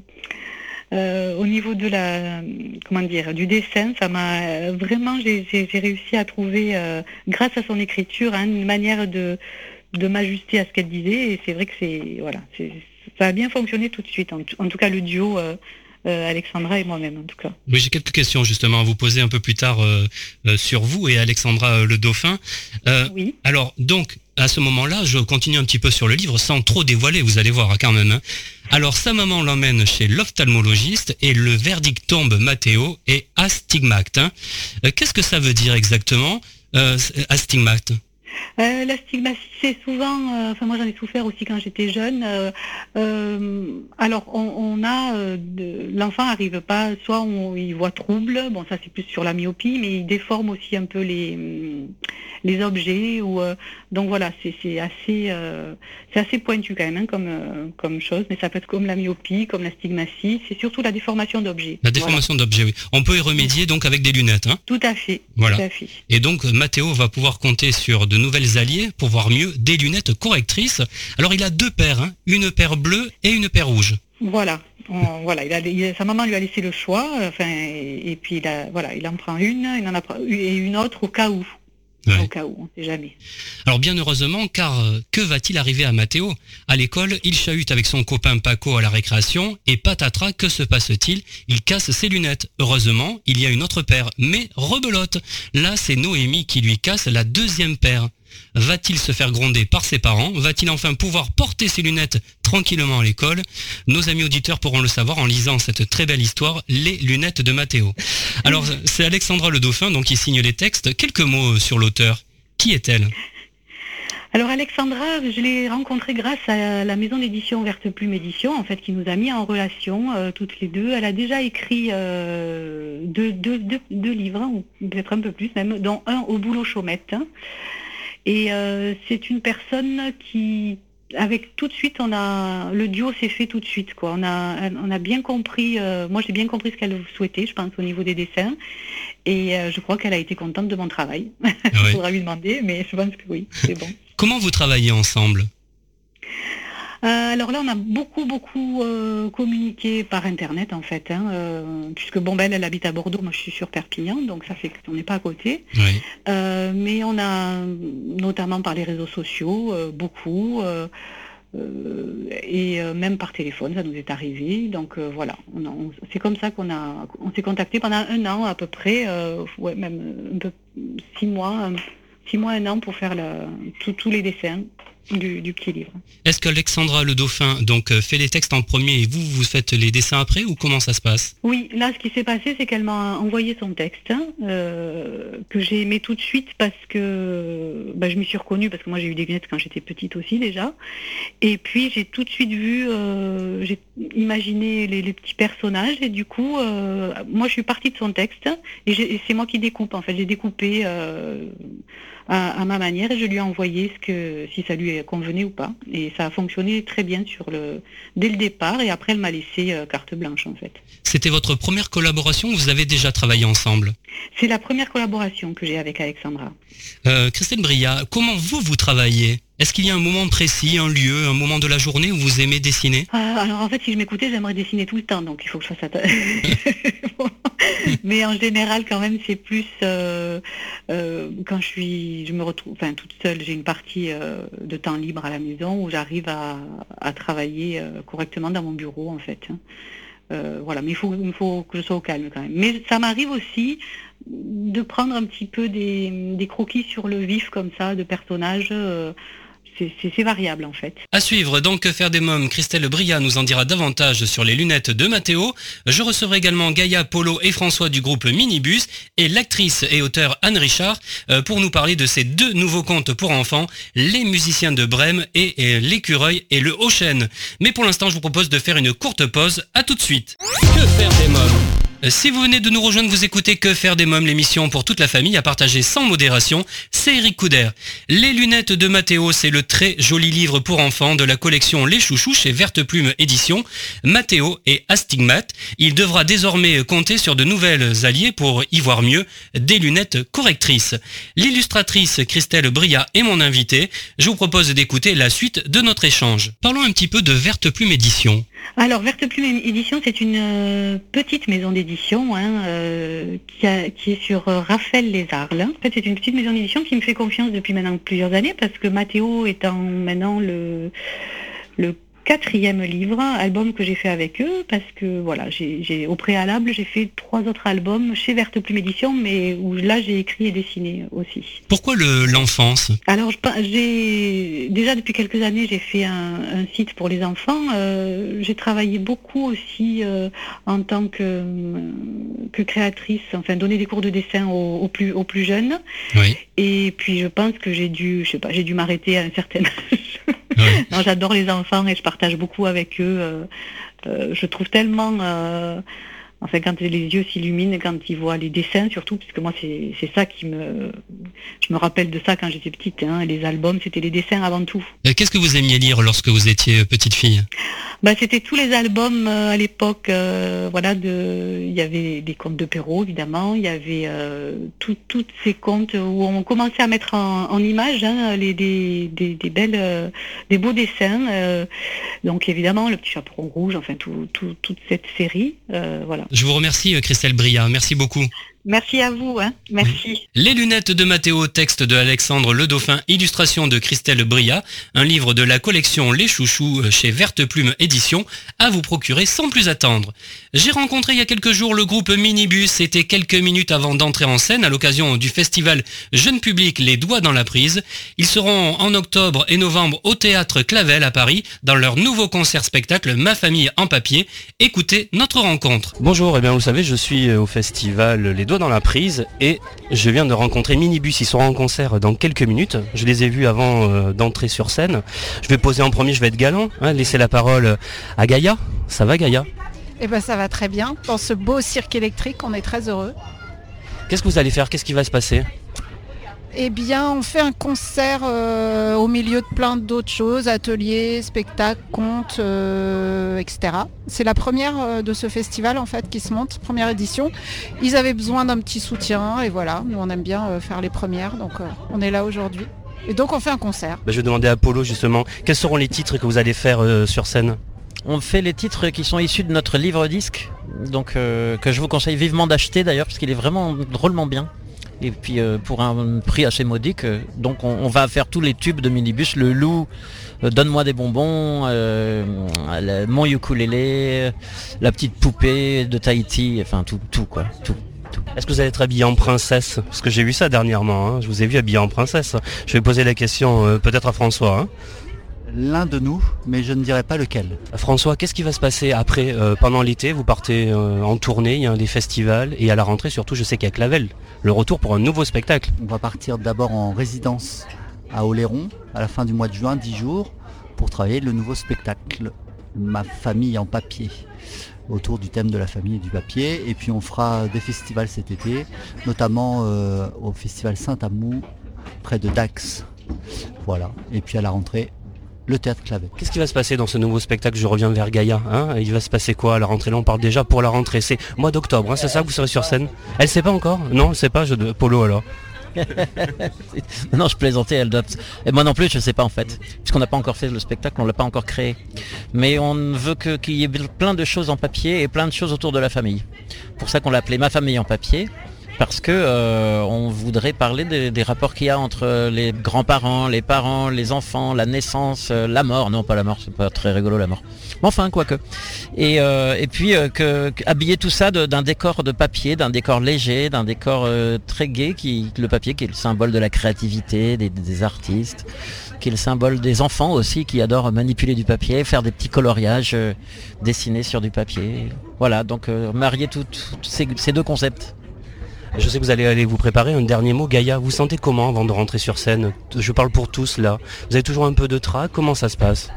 [SPEAKER 10] euh, au niveau de la, comment dire, du dessin, ça m'a vraiment, j'ai réussi à trouver, euh, grâce à son écriture, hein, une manière de, de m'ajuster à ce qu'elle disait. Et c'est vrai que c'est, voilà, ça a bien fonctionné tout de suite. En, tout cas, le duo. Euh, Alexandra et moi-même en tout cas.
[SPEAKER 1] Oui, j'ai quelques questions justement à vous poser un peu plus tard sur vous et Alexandra le Dauphin.
[SPEAKER 10] oui.
[SPEAKER 1] Alors donc à ce moment-là, je continue un petit peu sur le livre sans trop dévoiler, vous allez voir quand même. Hein. Alors sa maman l'emmène chez l'ophtalmologiste et le verdict tombe Mathéo et astigmate. Hein. Euh, qu'est-ce que ça veut dire exactement, euh, astigmate
[SPEAKER 10] Euh, la stigmatie, c'est souvent, euh, enfin moi j'en ai souffert aussi quand j'étais jeune. Euh, alors on, a, l'enfant n'arrive pas, soit on, il voit trouble, bon ça c'est plus sur la myopie, mais il déforme aussi un peu les, les objets. Ou, donc voilà, c'est assez, c'est assez pointu quand même hein, comme, comme chose, mais ça peut être comme la myopie, comme la stigmatie, c'est surtout la déformation d'objets.
[SPEAKER 1] La déformation d'objets, oui. On peut y remédier donc avec des lunettes. Hein?
[SPEAKER 10] Tout à fait.
[SPEAKER 1] Voilà.
[SPEAKER 10] Tout à fait.
[SPEAKER 1] Et donc Mathéo va pouvoir compter sur de nouvelles alliées pour voir mieux des lunettes correctrices. Alors il a deux paires, hein. une paire bleue et une paire rouge.
[SPEAKER 10] Voilà. voilà, il sa maman lui a laissé le choix, enfin, et, puis il voilà, il en prend une, il en a et une autre au cas où. Au cas où, on ne sait jamais.
[SPEAKER 1] Alors bien heureusement, car euh, que va-t-il arriver à Mathéo À l'école, il chahute avec son copain Paco à la récréation, et patatras, que se passe-t-il? Il casse ses lunettes. Heureusement, il y a une autre paire, mais rebelote. Là, c'est Noémie qui lui casse la deuxième paire. Va-t-il se faire gronder par ses parents Va-t-il enfin pouvoir porter ses lunettes tranquillement à l'école Nos amis auditeurs pourront le savoir en lisant cette très belle histoire, Les lunettes de Mathéo. Alors, c'est Alexandra le Dauphin donc, qui signe les textes. Quelques mots sur l'auteur. Qui est-elle?
[SPEAKER 10] Alors Alexandra, je l'ai rencontrée grâce à la maison d'édition Verte Plume Édition, en fait, qui nous a mis en relation euh, toutes les deux. Elle a déjà écrit euh, deux, livres, hein, ou peut-être un peu plus même, dont un au boulot chaumette. Et euh, c'est une personne qui, avec tout de suite, on a le duo s'est fait tout de suite. Quoi. On a, on a bien compris. Euh, moi, j'ai bien compris ce qu'elle souhaitait, je pense, au niveau des dessins. Et euh, je crois qu'elle a été contente de mon travail. Il faudra lui demander, mais je pense que oui, c'est bon.
[SPEAKER 1] Comment vous travaillez ensemble?
[SPEAKER 10] Euh, alors là, on a beaucoup, beaucoup euh, communiqué par Internet, en fait, hein, euh, puisque bon, ben, elle, habite à Bordeaux, moi je suis sur Perpignan, donc ça fait qu'on n'est pas à côté. mais on a, notamment par les réseaux sociaux, beaucoup. et même par téléphone, ça nous est arrivé. Donc voilà, c'est comme ça qu'on a, on s'est contacté pendant un an à peu près, ouais, même un peu six mois, six mois, un an pour faire tous les dessins du, petit livre.
[SPEAKER 1] Est-ce qu'Alexandra le Dauphin donc euh, fait les textes en premier et vous vous faites les dessins après ou comment ça se passe?
[SPEAKER 10] Oui, là ce qui s'est passé c'est qu'elle m'a envoyé son texte hein, euh, que j'ai aimé tout de suite parce que bah, je m'y suis reconnue parce que moi j'ai eu des lunettes quand j'étais petite aussi déjà. Et puis j'ai tout de suite vu, euh, j'ai imaginé les, petits personnages et du coup moi je suis partie de son texte et, c'est moi qui découpe en fait. J'ai découpé à, ma manière et je lui ai envoyé ce que, si ça lui convenait ou pas. Et ça a fonctionné très bien sur le, dès le départ et après elle m'a laissé euh, carte blanche en fait.
[SPEAKER 1] C'était votre première collaboration ou vous avez déjà travaillé ensemble?
[SPEAKER 10] C'est la première collaboration que j'ai avec Alexandra.
[SPEAKER 1] Euh, Christelle Bria, comment vous, vous travaillez? Est-ce qu'il y a un moment précis, un lieu, un moment de la journée où vous aimez dessiner?
[SPEAKER 10] Ah, Alors en fait, si je m'écoutais, j'aimerais dessiner tout le temps, donc il faut que je fasse ça. Mais en général, quand même, c'est plus euh, euh, quand je suis, je me retrouve, enfin toute seule, j'ai une partie euh, de temps libre à la maison où j'arrive à, travailler correctement dans mon bureau, en fait. Hein. voilà, mais il faut, il faut que je sois au calme quand même. Mais ça m'arrive aussi de prendre un petit peu des, des, croquis sur le vif comme ça de personnages c'est variable en fait.
[SPEAKER 1] À suivre donc Que faire des mômes, Christelle Bria nous en dira davantage sur les lunettes de Mathéo. Je recevrai également Gaïa, Polo et François du groupe Minibus et l'actrice et auteur Anne Richard euh, pour nous parler de ces deux nouveaux contes pour enfants, Les musiciens de Brême et, L'écureuil et le Haut-Chêne. Mais pour l'instant je vous propose de faire une courte pause. À tout de suite. Que faire des mômes? Si vous venez de nous rejoindre, vous écoutez Que faire des mômes, l'émission pour toute la famille à partager sans modération, c'est Eric Couder. Les lunettes de Mathéo, c'est le très joli livre pour enfants de la collection Les Chouchous chez Verte Plume Édition. Mathéo est astigmate. Il devra désormais compter sur de nouvelles alliées pour y voir mieux, des lunettes correctrices. L'illustratrice Christelle Bria est mon invitée. Je vous propose d'écouter la suite de notre échange. Parlons un petit peu de Verte Plume Édition.
[SPEAKER 10] Alors, Verte Plume Édition, c'est une euh, petite maison d'édition hein, euh, qui, est sur euh, Raphaël Les Arles. En fait, c'est une petite maison d'édition qui me fait confiance depuis maintenant plusieurs années parce que Mathéo étant maintenant le, le quatrième livre, album que j'ai fait avec eux, parce que voilà, j'ai au préalable, j'ai fait trois autres albums chez Verte Plume Édition, mais où là j'ai écrit et dessiné aussi.
[SPEAKER 1] Pourquoi l'enfance?
[SPEAKER 10] Alors j'ai déjà depuis quelques années j'ai fait un, site pour les enfants. Euh, j'ai travaillé beaucoup aussi euh, en tant que, que créatrice, enfin donner des cours de dessin aux, plus, aux plus jeunes. Et puis je pense que j'ai dû, je sais pas, j'ai dû m'arrêter à un certain âge. non, j'adore les enfants et je partage beaucoup avec eux. Euh, euh, je trouve tellement euh, Enfin, quand les yeux s'illuminent, quand ils voient les dessins surtout, puisque moi c'est ça qui me... Je me rappelle de ça quand j'étais petite, hein. les albums, c'était les dessins avant tout.
[SPEAKER 1] Qu'est-ce que vous aimiez lire lorsque vous étiez petite fille?
[SPEAKER 10] Bah, C'était tous les albums euh, à l'époque, euh, voilà, de... il y avait des contes de Perrault évidemment, il y avait euh, toutes ces contes où on commençait à mettre en, image hein, les, des, des, belles, des beaux dessins. donc évidemment, le petit chaperon rouge, enfin toute cette série, voilà.
[SPEAKER 1] Je vous remercie Christelle Bria, merci beaucoup.
[SPEAKER 10] Merci à vous, hein. merci.
[SPEAKER 1] Les lunettes de Mathéo, texte de Alexandre Le Dauphin, illustration de Christelle Bria, un livre de la collection Les Chouchous euh, chez Verte Plume Édition, à vous procurer sans plus attendre. J'ai rencontré il y a quelques jours le groupe Minibus, c'était quelques minutes avant d'entrer en scène à l'occasion du festival Jeune Public Les Doigts dans la Prise. Ils seront en octobre et novembre au théâtre Clavel à Paris dans leur nouveau concert spectacle Ma famille en papier. Écoutez notre rencontre. Bonjour, et eh bien vous savez, je suis euh, au festival Les Doigts dans la prise et je viens de rencontrer Minibus. Ils seront en concert dans quelques minutes. Je les ai vus avant euh, d'entrer sur scène. Je vais poser en premier, je vais être galant. Hein, laisser la parole à Gaïa. Ça va Gaïa?
[SPEAKER 11] Eh ben ça va très bien. Dans ce beau cirque électrique, on est très heureux.
[SPEAKER 1] Qu'est-ce que vous allez faire? Qu'est-ce qui va se passer?
[SPEAKER 11] Eh bien, on fait un concert euh, au milieu de plein d'autres choses, ateliers, spectacles, contes, euh, etc. C'est la première euh, de ce festival en fait qui se monte, première édition. Ils avaient besoin d'un petit soutien et voilà, nous on aime bien faire les premières, donc on est là aujourd'hui. Et donc on fait un concert.
[SPEAKER 1] Bah, je vais demander à Polo justement, quels seront les titres que vous allez faire sur scène?
[SPEAKER 12] On fait les titres qui sont issus de notre livre disque, donc que je vous conseille vivement d'acheter d'ailleurs parce qu'il est vraiment drôlement bien et puis euh, pour un prix assez modique. Euh, donc on, va faire tous les tubes de minibus, le loup, euh, donne-moi des bonbons, mon ukulélé, la petite poupée de Tahiti, enfin tout, tout quoi, tout.
[SPEAKER 1] Est-ce que vous allez être habillé en princesse? Parce que j'ai vu ça dernièrement, hein. je vous ai vu habillé en princesse. Je vais poser la question peut-être à François. Hein
[SPEAKER 13] l'un de nous, mais je ne dirais pas lequel.
[SPEAKER 1] François, qu'est-ce qui va se passer après, euh, pendant l'été? Vous partez euh, en tournée, il y a des festivals, et à la rentrée surtout, je sais qu'il y a Clavel, le retour pour un nouveau spectacle.
[SPEAKER 13] On va partir d'abord en résidence à Oléron, à la fin du mois de juin, 10 jours, pour travailler le nouveau spectacle, Ma famille en papier autour du thème de la famille et du papier. Et puis on fera des festivals cet été, notamment euh, au festival Saint-Amou, près de Dax. Voilà. Et puis à la rentrée, le théâtre Clavet.
[SPEAKER 1] Qu'est-ce qui va se passer dans ce nouveau spectacle Je reviens vers Gaïa. Hein Il va se passer quoi à la rentrée Là, on parle déjà pour la rentrée. C'est mois d'octobre, hein, c'est ça que vous serez sur scène Elle sait pas encore Non, elle sait pas. Je... Polo alors.
[SPEAKER 12] non, je plaisantais, elle doit... Et moi non plus, je ne sais pas en fait. Puisqu'on n'a pas encore fait le spectacle, on ne l'a pas encore créé. Mais on veut qu'il y ait plein de choses en papier et plein de choses autour de la famille. Pour ça qu'on l'a appelé Ma famille en papier parce que euh, on voudrait parler des, rapports qu'il y a entre les grands-parents, les parents, les enfants, la naissance, euh, la mort. Non, pas la mort, c'est pas très rigolo la mort. Mais enfin, quoique. Et, euh, et puis habiller tout ça d'un décor de papier, d'un décor léger, d'un décor très gai, qui le papier qui est le symbole de la créativité des, des artistes, qui est le symbole des enfants aussi qui adorent manipuler du papier, faire des petits coloriages dessinés sur du papier. Voilà, donc marier tous ces deux concepts.
[SPEAKER 1] Je sais que vous allez aller vous préparer. Un dernier mot, Gaïa, vous sentez comment avant de rentrer sur scène Je parle pour tous là. Vous avez toujours un peu de trac? Comment ça se passe?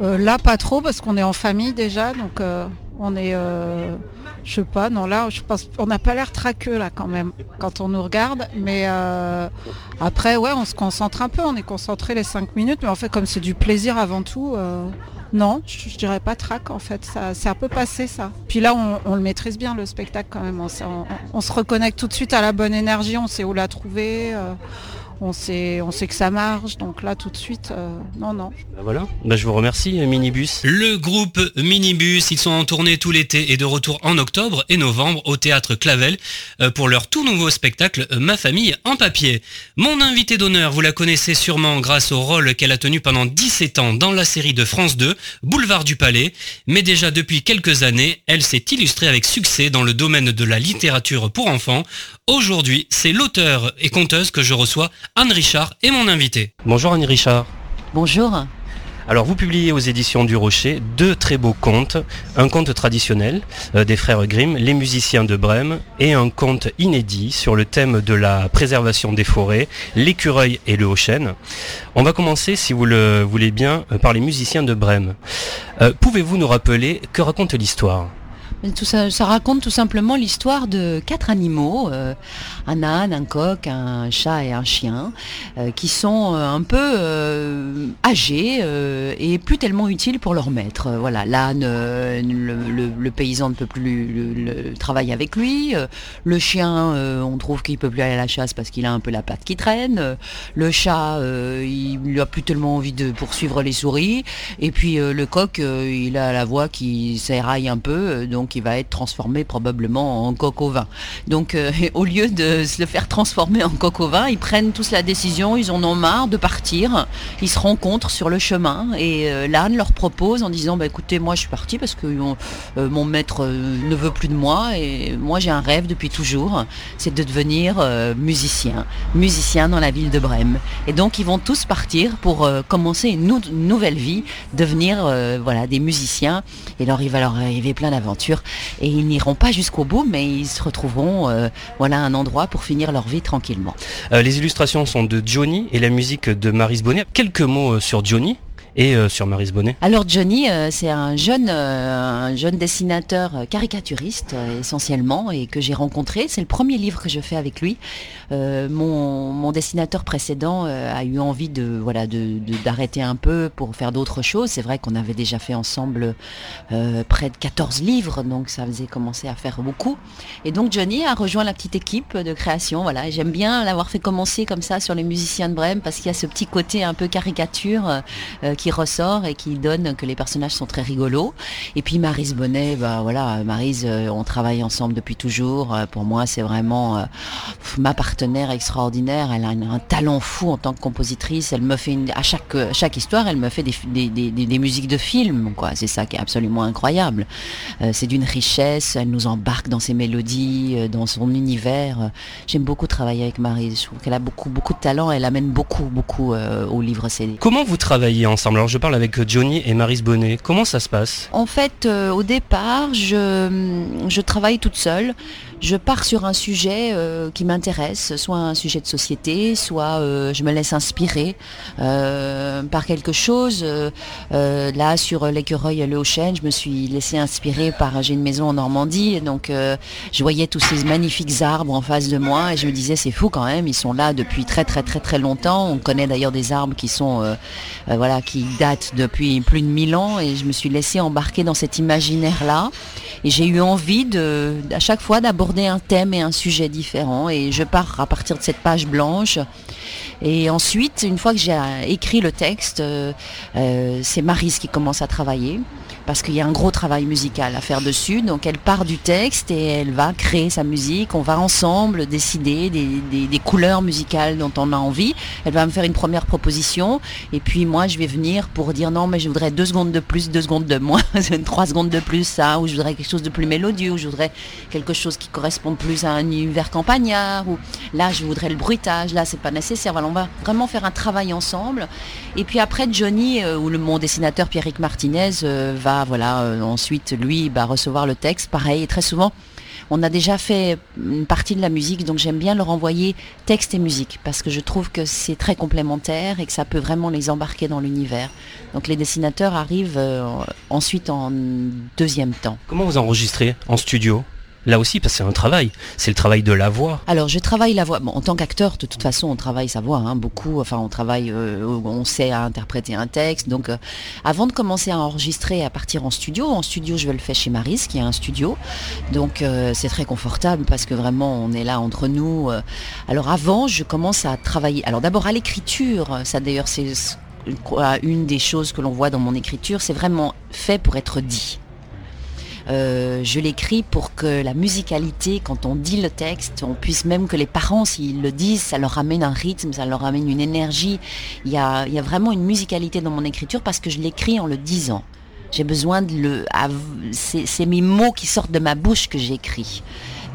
[SPEAKER 11] Euh, Là, pas trop parce qu'on est en famille déjà, donc euh, on est, euh, je sais pas, non là, je pense, on n'a pas l'air traqueux là quand même quand on nous regarde, mais après, ouais, on se concentre un peu, on est concentré les cinq minutes, mais en fait, comme c'est du plaisir avant tout. Non, je, dirais pas trac en fait, c'est un peu passé ça. Puis là on, le maîtrise bien le spectacle quand même, on, se reconnecte tout de suite à la bonne énergie, on sait où la trouver. Euh, on sait, on sait que ça marche. Donc là, tout de suite, euh, non, non.
[SPEAKER 1] Bah voilà. Bah, je vous remercie, Minibus. Le groupe Minibus, ils sont en tournée tout l'été et de retour en octobre et novembre au théâtre Clavel euh, pour leur tout nouveau spectacle euh, Ma famille en papier. Mon invité d'honneur, vous la connaissez sûrement grâce au rôle qu'elle a tenu pendant 17 ans dans la série de France 2, Boulevard du Palais. Mais déjà depuis quelques années, elle s'est illustrée avec succès dans le domaine de la littérature pour enfants. Aujourd'hui, c'est l'auteur et conteuse que je reçois Anne Richard est mon invité. Bonjour Anne Richard.
[SPEAKER 14] Bonjour.
[SPEAKER 1] Alors vous publiez aux éditions du Rocher deux très beaux contes, un conte traditionnel euh, des frères Grimm, Les musiciens de Brême, et un conte inédit sur le thème de la préservation des forêts, l'écureuil et le haut-chêne. On va commencer, si vous le voulez bien, euh, par les musiciens de Brême. Euh, pouvez-vous nous rappeler que raconte l'histoire?
[SPEAKER 14] Tout ça, ça, raconte tout simplement l'histoire de quatre animaux, euh, un âne, un coq, un chat et un chien, euh, qui sont euh, un peu âgés et plus tellement utiles pour leur maître. Voilà, l'âne, le, paysan ne peut plus le, travailler avec lui. le chien, on trouve qu'il peut plus aller à la chasse parce qu'il a un peu la patte qui traîne. le chat, il a plus tellement envie de poursuivre les souris. Et puis le coq, il a la voix qui s'éraille un peu, donc qui va être transformé probablement en coq au vin. Donc euh, au lieu de se le faire transformer en coq au vin, ils prennent tous la décision, ils en ont marre de partir, ils se rencontrent sur le chemin et euh, l'âne leur propose en disant bah, écoutez moi je suis parti parce que euh, mon maître ne veut plus de moi et moi j'ai un rêve depuis toujours, c'est de devenir musicien, musicien dans la ville de Brême. Et donc ils vont tous partir pour commencer une, nouvelle vie, devenir voilà des musiciens et alors il va leur arriver plein d'aventures et ils n'iront pas jusqu'au bout, mais ils se retrouveront euh, voilà un endroit pour finir leur vie tranquillement.
[SPEAKER 1] Euh, les illustrations sont de Johnny et la musique de Maris Bonnet. Quelques mots euh, sur Johnny et euh, sur Maris Bonnet
[SPEAKER 14] Alors Johnny, euh, c'est un jeune, euh, un jeune dessinateur caricaturiste essentiellement et que j'ai rencontré. C'est le premier livre que je fais avec lui. Mon, dessinateur précédent a eu envie de voilà d'arrêter un peu pour faire d'autres choses. C'est vrai qu'on avait déjà fait ensemble près de 14 livres, donc ça faisait commencer à faire beaucoup. Et donc Johnny a rejoint la petite équipe de création. Voilà, j'aime bien l'avoir fait commencer comme ça sur les musiciens de Brême parce qu'il y a ce petit côté un peu caricature qui ressort et qui donne que les personnages sont très rigolos. Et puis Marise Bonnet, bah voilà, Marise, euh, on travaille ensemble depuis toujours. Euh, pour moi, c'est vraiment euh, ma partenaire extraordinaire. Elle a un, talent fou en tant que compositrice. Elle me fait une, à chaque chaque histoire, elle me fait des, des, musiques de films. C'est ça qui est absolument incroyable. c'est d'une richesse. Elle nous embarque dans ses mélodies, dans son univers. J'aime beaucoup travailler avec Marise. Je trouve qu'elle a beaucoup beaucoup de talent. Elle amène beaucoup beaucoup au livre CD.
[SPEAKER 1] Comment vous travaillez ensemble? Alors je parle avec Johnny et Maris Bonnet. Comment ça se passe?
[SPEAKER 14] En fait, euh, au départ, je travaille toute seule je pars sur un sujet euh, qui m'intéresse, soit un sujet de société, soit euh, je me laisse inspirer euh, par quelque chose. là, sur l'écureuil et le je me suis laissé inspirer par, j'ai une maison en Normandie, donc je voyais tous ces magnifiques arbres en face de moi et je me disais c'est fou quand même, ils sont là depuis très très très très longtemps. On connaît d'ailleurs des arbres qui sont, voilà, qui datent depuis plus de 1000 ans et je me suis laissé embarquer dans cet imaginaire-là et j'ai eu envie de, à chaque fois d'aborder un thème et un sujet différent et je pars à partir de cette page blanche. Et ensuite, une fois que j'ai écrit le texte, euh, euh, c'est Marise qui commence à travailler parce qu'il y a un gros travail musical à faire dessus. Donc elle part du texte et elle va créer sa musique. On va ensemble décider des, couleurs musicales dont on a envie. Elle va me faire une première proposition et puis moi je vais venir pour dire non mais je voudrais deux secondes de plus, deux secondes de moins, trois secondes de plus ça, ou je voudrais quelque chose de plus mélodieux, ou je voudrais quelque chose qui corresponde plus à un univers campagnard, ou là je voudrais le bruitage, là c'est pas nécessaire. Voilà, on va vraiment faire un travail ensemble. Et puis après Johnny, euh, ou le, mon dessinateur Pierrick Martinez euh, va voilà, euh, ensuite lui bah, recevoir le texte. Pareil, très souvent, on a déjà fait une partie de la musique, donc j'aime bien leur envoyer texte et musique parce que je trouve que c'est très complémentaire et que ça peut vraiment les embarquer dans l'univers. Donc les dessinateurs arrivent euh, ensuite en deuxième temps.
[SPEAKER 1] Comment vous enregistrez en studio? Là aussi, parce que c'est un travail. C'est le travail de la voix.
[SPEAKER 14] Alors, je travaille la voix. En tant qu'acteur, de toute façon, on travaille sa voix, hein, beaucoup. Enfin, on travaille, euh, on sait à interpréter un texte. Donc, euh, avant de commencer à enregistrer, à partir en studio, en studio, je le fais chez Maris, qui a un studio. Donc, euh, c'est très confortable parce que vraiment, on est là entre nous. Alors, avant, je commence à travailler. Alors, d'abord à l'écriture. Ça, d'ailleurs, c'est une des choses que l'on voit dans mon écriture. C'est vraiment fait pour être dit. Euh, je l'écris pour que la musicalité, quand on dit le texte, on puisse même que les parents, s'ils le disent, ça leur ramène un rythme, ça leur ramène une énergie. Il y a, vraiment une musicalité dans mon écriture parce que je l'écris en le disant. J'ai besoin de le... C'est mes mots qui sortent de ma bouche que j'écris.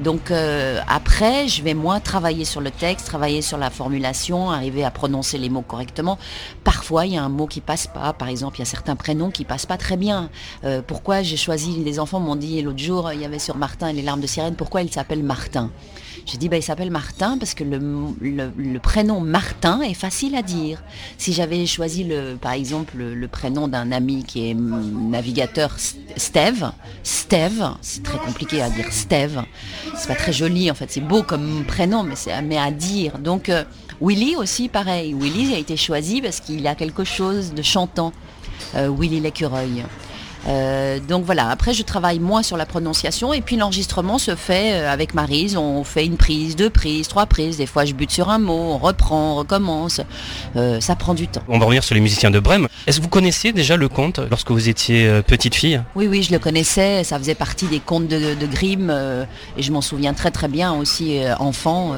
[SPEAKER 14] Donc euh, après, je vais moins travailler sur le texte, travailler sur la formulation, arriver à prononcer les mots correctement. Parfois, il y a un mot qui passe pas. Par exemple, il y a certains prénoms qui passent pas très bien. Euh, pourquoi j'ai choisi Les enfants m'ont dit l'autre jour, il y avait sur Martin et les larmes de sirène. Pourquoi il s'appelle Martin? J'ai dit, bah, il s'appelle Martin parce que le, prénom Martin est facile à dire. Si j'avais choisi, le, par exemple, le, prénom d'un ami qui est navigateur Steve, Steve, c'est très compliqué à dire Steve, c'est pas très joli en fait, c'est beau comme prénom, mais c'est à dire. Donc euh, Willy aussi, pareil. Willy a été choisi parce qu'il a quelque chose de chantant. Euh, Willy l'écureuil. Euh, donc voilà, après je travaille moins sur la prononciation et puis l'enregistrement se fait euh, avec Marise, on fait une prise, deux prises, trois prises, des fois je bute sur un mot, on reprend, on recommence, euh, ça prend du temps.
[SPEAKER 1] On va revenir sur les musiciens de Brême. Est-ce que vous connaissiez déjà le conte lorsque vous étiez petite fille?
[SPEAKER 14] Oui, oui, je le connaissais, ça faisait partie des contes de, Grimm et je m'en souviens très très bien aussi enfant.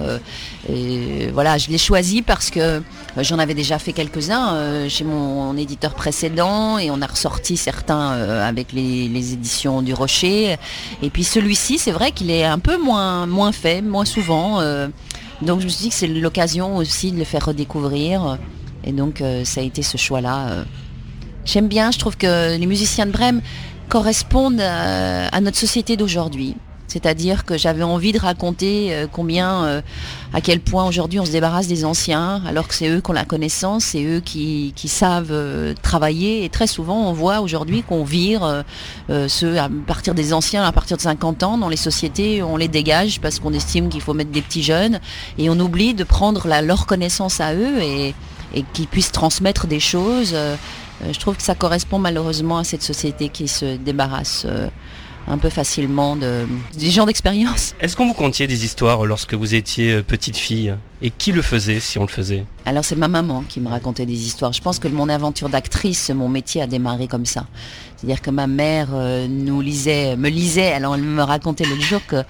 [SPEAKER 14] et voilà, je l'ai choisi parce que j'en avais déjà fait quelques-uns chez mon éditeur précédent et on a ressorti certains euh, avec les, éditions du Rocher. Et puis celui-ci, c'est vrai qu'il est un peu moins, moins fait, moins souvent. Euh. donc je me suis dit que c'est l'occasion aussi de le faire redécouvrir. Et donc euh, ça a été ce choix-là. J'aime bien, je trouve que les musiciens de Brême correspondent à notre société d'aujourd'hui. C'est-à-dire que j'avais envie de raconter euh, combien, euh, à quel point aujourd'hui on se débarrasse des anciens, alors que c'est eux qui ont la connaissance, c'est eux qui, savent euh, travailler. Et très souvent, on voit aujourd'hui qu'on vire ceux à partir des anciens, à partir de 50 ans, dans les sociétés, on les dégage parce qu'on estime qu'il faut mettre des petits jeunes. Et on oublie de prendre leur connaissance à eux et, et qu'ils puissent transmettre des choses. je trouve que ça correspond malheureusement à cette société qui se débarrasse un peu facilement de, des gens d'expérience.
[SPEAKER 1] Est-ce qu'on vous contiez des histoires lorsque vous étiez euh, petite fille? Et qui le faisait si on le faisait?
[SPEAKER 14] Alors c'est ma maman qui me racontait des histoires. Je pense que mon aventure d'actrice, mon métier a démarré comme ça. C'est-à-dire que ma mère euh, nous lisait, me lisait, alors elle me racontait l'autre jour que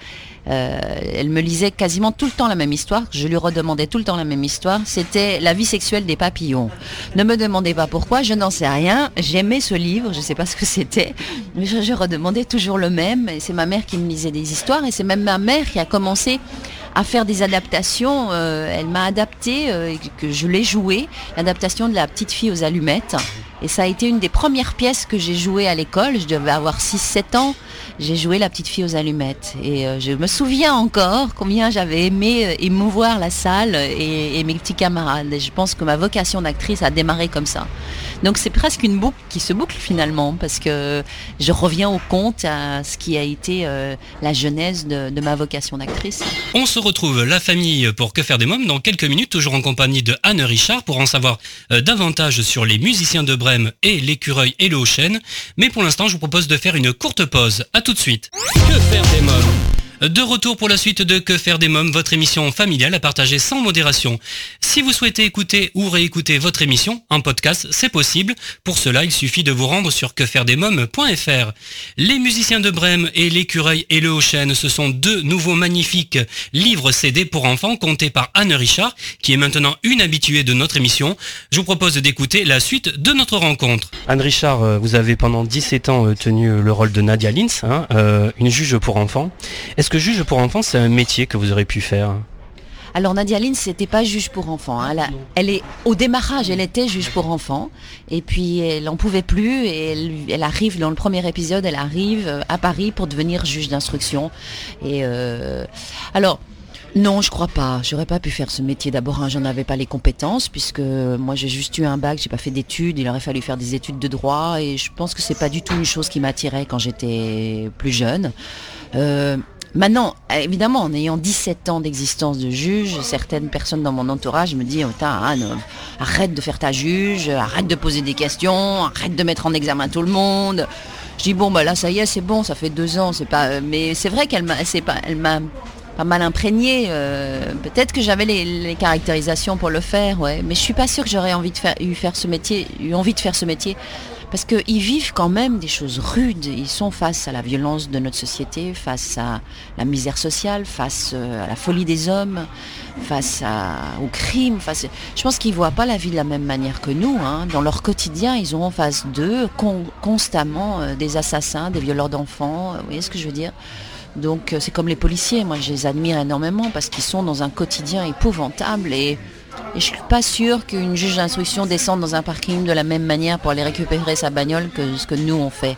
[SPEAKER 14] elle me lisait quasiment tout le temps la même histoire, je lui redemandais tout le temps la même histoire, c'était La vie sexuelle des papillons. Ne me demandez pas pourquoi, je n'en sais rien, j'aimais ce livre, je ne sais pas ce que c'était, mais je, redemandais toujours le même, et c'est ma mère qui me lisait des histoires, et c'est même ma mère qui a commencé à faire des adaptations. Euh, elle m'a adapté, euh, que je l'ai joué, l'adaptation de la petite fille aux allumettes. Et ça a été une des premières pièces que j'ai jouées à l'école. Je devais avoir 6-7 ans. J'ai joué La petite fille aux allumettes. Et euh, je me souviens encore combien j'avais aimé euh, émouvoir la salle et, mes petits camarades. Et je pense que ma vocation d'actrice a démarré comme ça. Donc c'est presque une boucle qui se boucle finalement, parce que je reviens au compte à ce qui a été euh, la genèse de, de ma vocation d'actrice.
[SPEAKER 1] On se retrouve la famille pour Que faire des mômes dans quelques minutes, toujours en compagnie de Anne Richard, pour en savoir davantage sur les musiciens de et l'écureuil et le haut chêne. Mais pour l'instant, je vous propose de faire une courte pause. A tout de suite. Que faire des mômes? De retour pour la suite de Que faire des mômes, votre émission familiale à partager sans modération. Si vous souhaitez écouter ou réécouter votre émission en podcast, c'est possible. Pour cela, il suffit de vous rendre sur quefairedesmômes.fr. Les musiciens de Brême et l'écureuil et le ce sont deux nouveaux magnifiques livres CD pour enfants comptés par Anne Richard, qui est maintenant une habituée de notre émission. Je vous propose d'écouter la suite de notre rencontre. Anne Richard, euh, vous avez pendant 17 ans euh, tenu euh, le rôle de Nadia Lins, hein, une juge pour enfants. Que juge pour enfants, c'est un métier que vous aurez pu faire
[SPEAKER 14] alors Nadia Lynn, c'était pas juge pour enfants. Hein. Elle, est au démarrage, elle était juge pour enfants, et puis elle n'en pouvait plus, et elle, arrive dans le premier épisode, elle arrive euh, à Paris pour devenir juge d'instruction. Et euh, alors. Non, je crois pas. J'aurais pas pu faire ce métier. D'abord, hein, j'en avais pas les compétences puisque moi j'ai juste eu un bac, j'ai pas fait d'études. Il aurait fallu faire des études de droit et je pense que c'est pas du tout une chose qui m'attirait quand j'étais plus jeune. Euh, Maintenant, évidemment, en ayant 17 ans d'existence de juge, certaines personnes dans mon entourage me disent arrête de faire ta juge, arrête de poser des questions, arrête de mettre en examen tout le monde. Je dis bon bah là ça y est c'est bon ça fait deux ans c'est pas mais c'est vrai qu'elle m'a pas mal imprégné. euh, Peut-être que j'avais les, caractérisations pour le faire, ouais. Mais je suis pas sûre que j'aurais eu envie de faire ce métier, parce qu'ils vivent quand même des choses rudes. Ils sont face à la violence de notre société, face à la misère sociale, face euh, à la folie des hommes, face au crime. Je pense qu'ils voient pas la vie de la même manière que nous. hein. Dans leur quotidien, ils ont en face d'eux con- constamment euh, des assassins, des violeurs d'enfants. euh, Vous voyez ce que je veux dire? Donc c'est comme les policiers, moi je les admire énormément parce qu'ils sont dans un quotidien épouvantable et, et je suis pas sûre qu'une juge d'instruction descende dans un parking de la même manière pour aller récupérer sa bagnole que ce que nous on fait.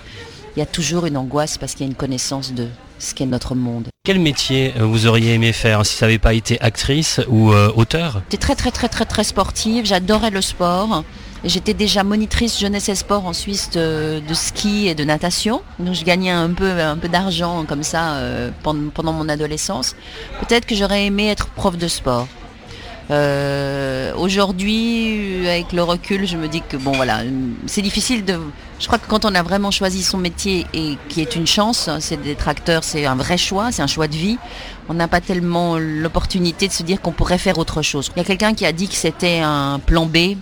[SPEAKER 14] Il y a toujours une angoisse parce qu'il y a une connaissance de ce qu'est notre monde.
[SPEAKER 1] Quel métier euh, vous auriez aimé faire si ça n'avait pas été actrice ou euh, auteur?
[SPEAKER 14] J'étais très très très très très sportive, j'adorais le sport. J'étais déjà monitrice jeunesse et sport en Suisse de, de ski et de natation. Donc je gagnais un peu, un peu d'argent comme ça euh, pendant, pendant mon adolescence. Peut-être que j'aurais aimé être prof de sport. Euh, Aujourd'hui, avec le recul, je me dis que bon voilà, c'est difficile de. Je crois que quand on a vraiment choisi son métier et qui est une chance, c'est d'être acteur, c'est un vrai choix, c'est un choix de vie. On n'a pas tellement l'opportunité de se dire qu'on pourrait faire autre chose. Il y a quelqu'un qui a dit que c'était un plan B.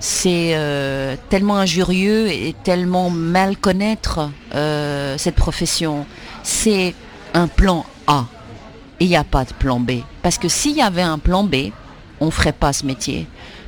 [SPEAKER 14] C'est euh, tellement injurieux et tellement mal connaître euh, cette profession. C'est un plan A. Et il n'y a pas de plan B. Parce que s'il y avait un plan B, on ferait pas ce métier.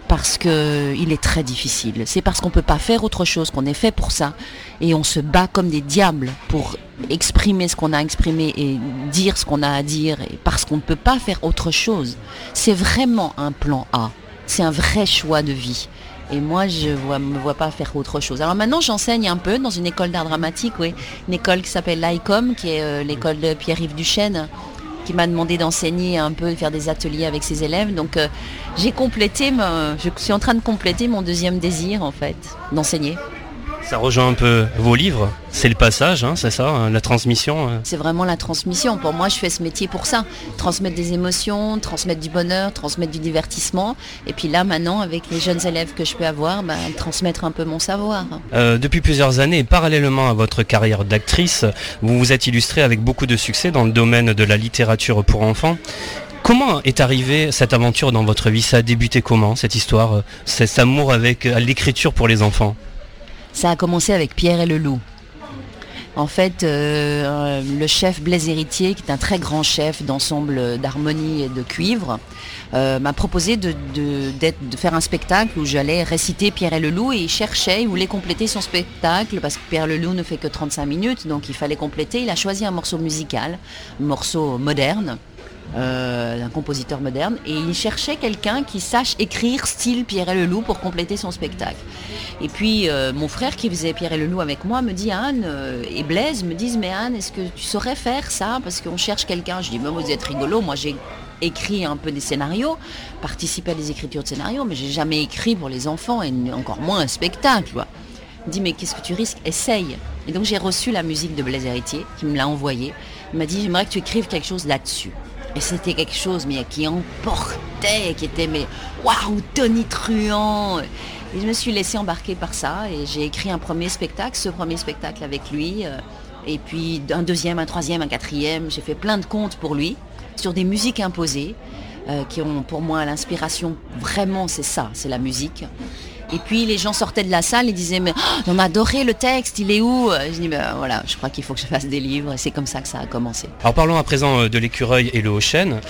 [SPEAKER 14] Parce qu'il est très difficile. C'est parce qu'on ne peut pas faire autre chose, qu'on est fait pour ça. Et on se bat comme des diables pour exprimer ce qu'on a exprimé et dire ce qu'on a à dire. Parce qu'on ne peut pas faire autre chose. C'est vraiment un plan A. C'est un vrai choix de vie. Et moi, je ne me vois pas faire autre chose. Alors maintenant, j'enseigne un peu dans une école d'art dramatique, oui. Une école qui s'appelle l'ICOM, qui est euh, l'école de Pierre-Yves Duchesne, qui m'a demandé d'enseigner un peu, de faire des ateliers avec ses élèves. Donc euh, j'ai complété, je suis en train de compléter mon deuxième désir, en fait, d'enseigner.
[SPEAKER 1] Ça rejoint un peu vos livres. C'est le passage, hein, c'est ça, hein, la transmission. euh.
[SPEAKER 14] C'est vraiment la transmission. Pour moi, je fais ce métier pour ça. Transmettre des émotions, transmettre du bonheur, transmettre du divertissement. Et puis là, maintenant, avec les jeunes élèves que je peux avoir, bah, transmettre un peu mon savoir.
[SPEAKER 1] Euh, depuis plusieurs années, parallèlement à votre carrière d'actrice, vous vous êtes illustrée avec beaucoup de succès dans le domaine de la littérature pour enfants. Comment est arrivée cette aventure dans votre vie? Ça a débuté comment, cette histoire? Cet amour avec euh, l'écriture pour les enfants?
[SPEAKER 14] Ça a commencé avec Pierre et le loup. En fait, euh, le chef Blaise Héritier, qui est un très grand chef d'ensemble d'harmonie et de cuivre, euh, m'a proposé de faire un spectacle où j'allais réciter Pierre et le loup et il cherchait, il voulait compléter son spectacle parce que Pierre le loup ne fait que 35 minutes, donc il fallait compléter. Il a choisi un morceau musical, un morceau moderne. Euh, d'un compositeur moderne et il cherchait quelqu'un qui sache écrire style Pierre et le Loup pour compléter son spectacle. Et puis euh, mon frère qui faisait Pierre et le Loup avec moi me dit Anne euh, et Blaise me disent mais Anne est-ce que tu saurais faire ça? Parce qu'on cherche quelqu'un. Je dis mais vous êtes rigolo, moi j'ai écrit un peu des scénarios, participé à des écritures de scénarios, mais j'ai jamais écrit pour les enfants et encore moins un spectacle. tu vois. Il dit mais qu'est-ce que tu risques? Essaye. Et donc j'ai reçu la musique de Blaise Héritier qui me l'a envoyé. Il m'a dit j'aimerais que tu écrives quelque chose là-dessus. Et c'était quelque chose qui emportait, qui était mais waouh tonitruant. Et je me suis laissé embarquer par ça et j'ai écrit un premier spectacle, ce premier spectacle avec lui. euh, Et puis un deuxième, un troisième, un quatrième. J'ai fait plein de contes pour lui sur des musiques imposées euh, qui ont pour moi l'inspiration. Vraiment, c'est ça, c'est la musique. Et puis les gens sortaient de la salle et disaient mais oh, on a adoré le texte, il est où? Je dis ben voilà, je crois qu'il faut que je fasse des livres et c'est comme ça que ça a commencé.
[SPEAKER 1] Alors parlons à présent euh, de l'écureuil et le haut chêne,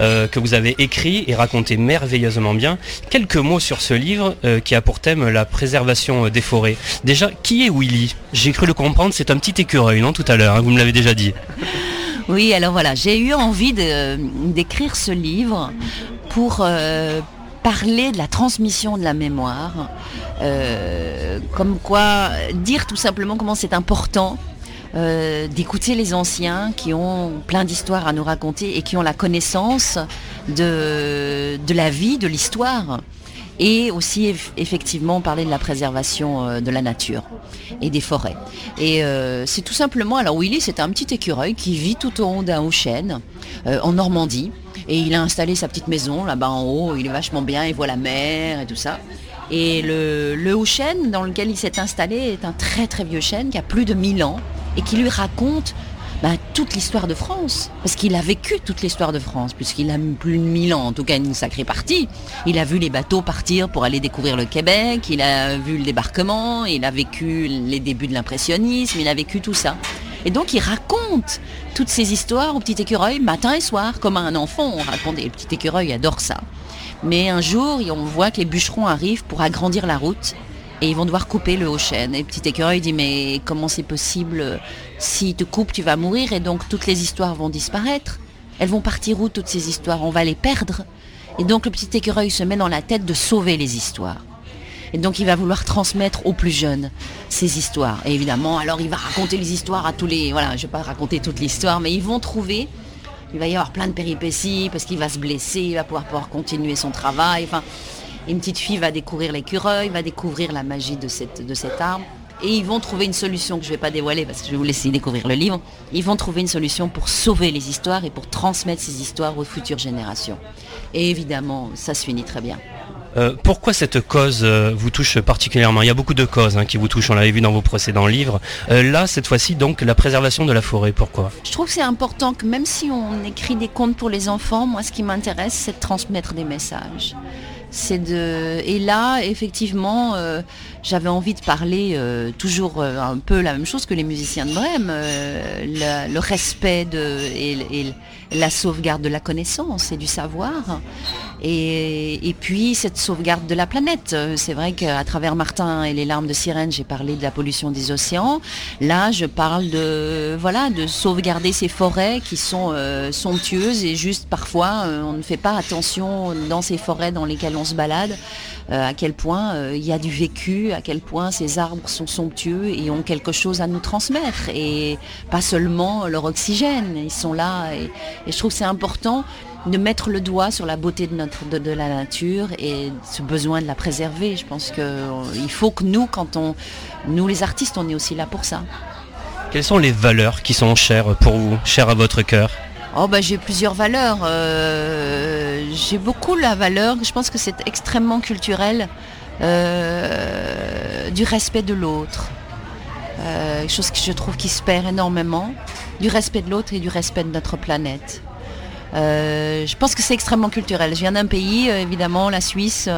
[SPEAKER 1] euh, que vous avez écrit et raconté merveilleusement bien. Quelques mots sur ce livre euh, qui a pour thème la préservation des forêts. Déjà, qui est Willy? J'ai cru le comprendre, c'est un petit écureuil, non tout à l'heure, hein, vous me l'avez déjà dit.
[SPEAKER 14] Oui, alors voilà, j'ai eu envie d'écrire ce livre pour euh, parler de la transmission de la mémoire, euh, comme quoi dire tout simplement comment c'est important euh, d'écouter les anciens qui ont plein d'histoires à nous raconter et qui ont la connaissance de, la vie, de l'histoire. et aussi effectivement parler de la préservation euh, de la nature et des forêts. Et c'est tout simplement, alors Willy c'est un petit écureuil qui vit tout au haut d'un haut chêne en Normandie et il a installé sa petite maison là-bas en haut, il est vachement bien, il voit la mer et tout ça. Et le, haut chêne dans lequel il s'est installé est un très très vieux chêne qui a plus de 1000 ans et qui lui raconte bah, toute l'histoire de France. Parce qu'il a vécu toute l'histoire de France, puisqu'il a plus de 1000 ans, en tout cas une sacrée partie. Il a vu les bateaux partir pour aller découvrir le Québec, il a vu le débarquement, il a vécu les débuts de l'impressionnisme, il a vécu tout ça. Et donc il raconte toutes ces histoires au petit écureuil matin et soir, comme à un enfant on raconte. Et le petit écureuil adore ça. Mais un jour, on voit que les bûcherons arrivent pour agrandir la route et ils vont devoir couper le haut chêne. Et petit écureuil dit mais comment c'est possible S'ils te coupent, tu vas mourir et donc toutes les histoires vont disparaître. Elles vont partir où toutes ces histoires? On va les perdre. Et donc le petit écureuil se met dans la tête de sauver les histoires. Et donc il va vouloir transmettre aux plus jeunes ces histoires. Et évidemment, alors il va raconter les histoires à tous les... Voilà, je ne vais pas raconter toute l'histoire, mais ils vont trouver... Il va y avoir plein de péripéties parce qu'il va se blesser, il va pouvoir, pouvoir continuer son travail. Une petite fille va découvrir l'écureuil, va découvrir la magie de cette, de cette arme. Et ils vont trouver une solution que je ne vais pas dévoiler parce que je vais vous laisser découvrir le livre. Ils vont trouver une solution pour sauver les histoires et pour transmettre ces histoires aux futures générations. Et évidemment, ça se finit très bien.
[SPEAKER 1] Euh, pourquoi cette cause euh, vous touche particulièrement? Il y a beaucoup de causes hein, qui vous touchent, on l'avait vu dans vos précédents livres. Euh, là, cette fois-ci, donc, la préservation de la forêt, pourquoi?
[SPEAKER 14] Je trouve que c'est important que même si on écrit des contes pour les enfants, moi, ce qui m'intéresse, c'est de transmettre des messages. C'est de et là effectivement j'avais envie de parler toujours un peu la même chose que les musiciens de Brême le respect et, la sauvegarde de la connaissance et du savoir et, puis cette sauvegarde de la planète. C'est vrai qu'à travers Martin et les larmes de sirène, j'ai parlé de la pollution des océans. Là, je parle de voilà de sauvegarder ces forêts qui sont euh, somptueuses et juste parfois euh, on ne fait pas attention dans ces forêts dans lesquelles on se balade. Euh, à quel point il y a du vécu, à quel point ces arbres sont somptueux et ont quelque chose à nous transmettre et pas seulement leur oxygène, ils sont là et, et je trouve que c'est important de mettre le doigt sur la beauté de, notre, de, la nature et ce besoin de la préserver. Je pense qu'il euh, faut que nous, quand on, nous les artistes, on est aussi là pour ça.
[SPEAKER 1] Quelles sont les valeurs qui sont chères pour vous, chères à votre cœur?
[SPEAKER 14] Oh bah, j'ai plusieurs valeurs. Euh, j'ai beaucoup la valeur, je pense que c'est extrêmement culturel, euh, du respect de l'autre. chose que je trouve qui se perd énormément, du respect de l'autre et du respect de notre planète. Euh, je pense que c'est extrêmement culturel. Je viens d'un pays, euh, évidemment, la Suisse,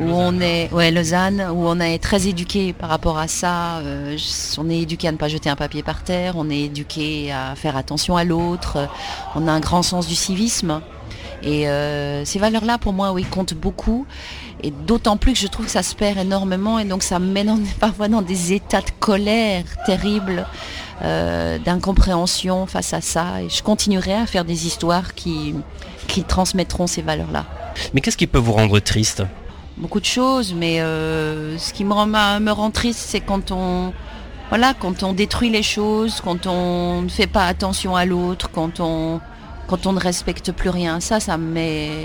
[SPEAKER 14] où on est, ouais, Lausanne, où on est très éduqué par rapport à ça. Euh, on est éduqué à ne pas jeter un papier par terre, on est éduqué à faire attention à l'autre. On a un grand sens du civisme. Et ces valeurs-là, pour moi, oui, comptent beaucoup. Et d'autant plus que je trouve que ça se perd énormément. Et donc, ça me mène parfois dans des états de colère terribles. Euh, d'incompréhension face à ça. Et je continuerai à faire des histoires qui, qui transmettront ces valeurs-là.
[SPEAKER 1] Mais qu'est-ce qui peut vous rendre triste?
[SPEAKER 14] Beaucoup de choses, mais euh, ce qui me rend, me rend triste, c'est quand on, voilà, quand on détruit les choses, quand on ne fait pas attention à l'autre, quand on, quand on ne respecte plus rien. Ça, ça me met...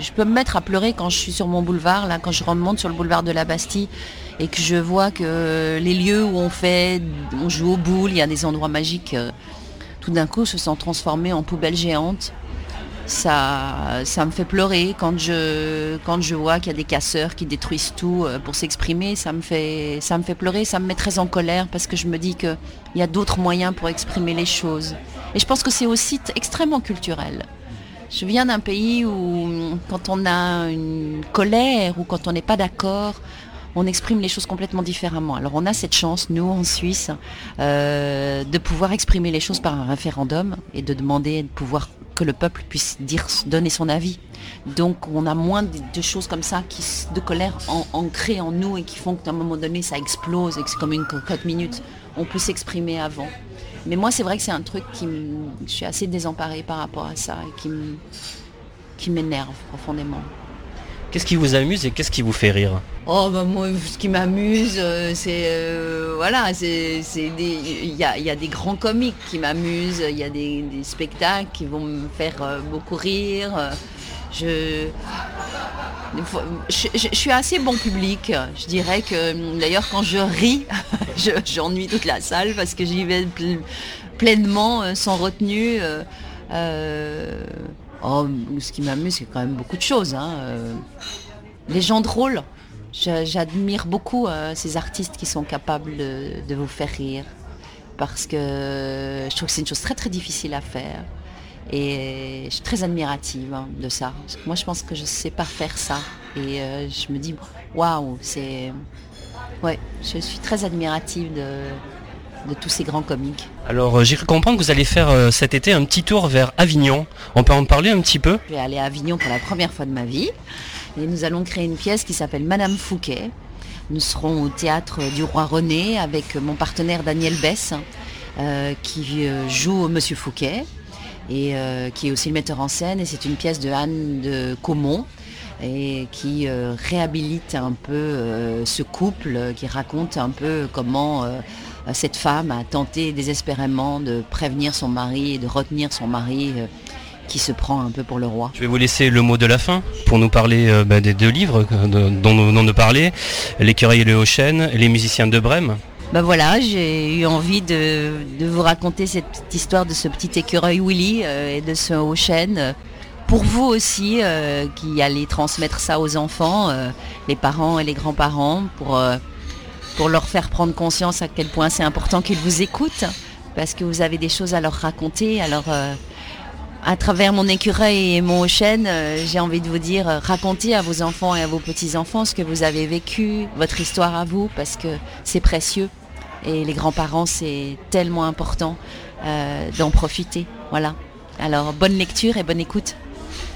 [SPEAKER 14] Je peux me mettre à pleurer quand je suis sur mon boulevard, là, quand je remonte sur le boulevard de la Bastille et que je vois que les lieux où on fait, on joue au boule, il y a des endroits magiques, euh, tout d'un coup se sont transformés en poubelles géantes. Ça, ça me fait pleurer quand je, quand je vois qu'il y a des casseurs qui détruisent tout euh, pour s'exprimer. Ça me fait, ça me fait pleurer, ça me met très en colère parce que je me dis qu'il y a d'autres moyens pour exprimer les choses. Et je pense que c'est aussi extrêmement culturel. Je viens d'un pays où quand on a une colère ou quand on n'est pas d'accord, on exprime les choses complètement différemment. Alors on a cette chance, nous en Suisse, euh, de pouvoir exprimer les choses par un référendum et de demander de pouvoir que le peuple puisse dire, donner son avis. Donc on a moins de, choses comme ça, de colère ancrées en nous et qui font qu'à un moment donné ça explose et que c'est comme une cocotte minute. On peut s'exprimer avant. Mais moi, c'est vrai que c'est un truc qui je suis assez désemparée par rapport à ça et qui, qui m'énerve profondément.
[SPEAKER 1] Qu'est-ce qui vous amuse et qu'est-ce qui vous fait rire?
[SPEAKER 14] Oh bah moi ce qui m'amuse euh, c'est euh, voilà c'est il y a, des grands comiques qui m'amusent il y a des, spectacles qui vont me faire euh, beaucoup rire je je, suis assez bon public. Je dirais que d'ailleurs quand je ris, je- j'ennuie toute la salle parce que j'y vais pl- pleinement, euh, sans retenue. euh, euh, oh, ce qui m'amuse, c'est quand même beaucoup de choses. hein. Les gens drôles. J'admire beaucoup ces artistes qui sont capables de, de vous faire rire. Parce que je trouve que c'est une chose très très difficile à faire. Et je suis très admirative hein, de ça. Moi, je pense que je ne sais pas faire ça. Et euh, je me dis, waouh, c'est. Ouais, je suis très admirative de, de tous ces grands comiques.
[SPEAKER 1] Alors euh, j'ai cru comprendre que vous allez faire euh, cet été un petit tour vers Avignon. On peut en parler un petit peu?
[SPEAKER 14] Je vais aller à Avignon pour la première fois de ma vie. Et nous allons créer une pièce qui s'appelle Madame Fouquet. Nous serons au théâtre du Roi René avec mon partenaire Daniel Bess, euh, qui joue Monsieur Fouquet et euh, qui est aussi le metteur en scène. Et c'est une pièce de Anne de Caumont et qui euh, réhabilite un peu euh, ce couple, qui raconte un peu comment cette femme a tenté désespérément de prévenir son mari et de retenir son mari qui se prend un peu pour le roi.
[SPEAKER 1] Je vais vous laisser le mot de la fin pour nous parler bah, des deux livres dont nous venons de parler, L'écureuil et le haut chêne, Les musiciens de Brême.
[SPEAKER 14] Ben voilà, j'ai eu envie de, de vous raconter cette histoire de ce petit écureuil Willy euh, et de ce haut chêne. euh, Pour vous aussi, euh, qui allez transmettre ça aux enfants, les parents et les grands-parents, pour, pour leur faire prendre conscience à quel point c'est important qu'ils vous écoutent, parce que vous avez des choses à leur raconter. Alors, à travers mon écureuil et mon haut chêne, j'ai envie de vous dire, racontez à vos enfants et à vos petits-enfants ce que vous avez vécu, votre histoire à vous, parce que c'est précieux. Et les grands-parents, c'est tellement important euh, d'en profiter. Voilà. Alors, bonne lecture et bonne écoute.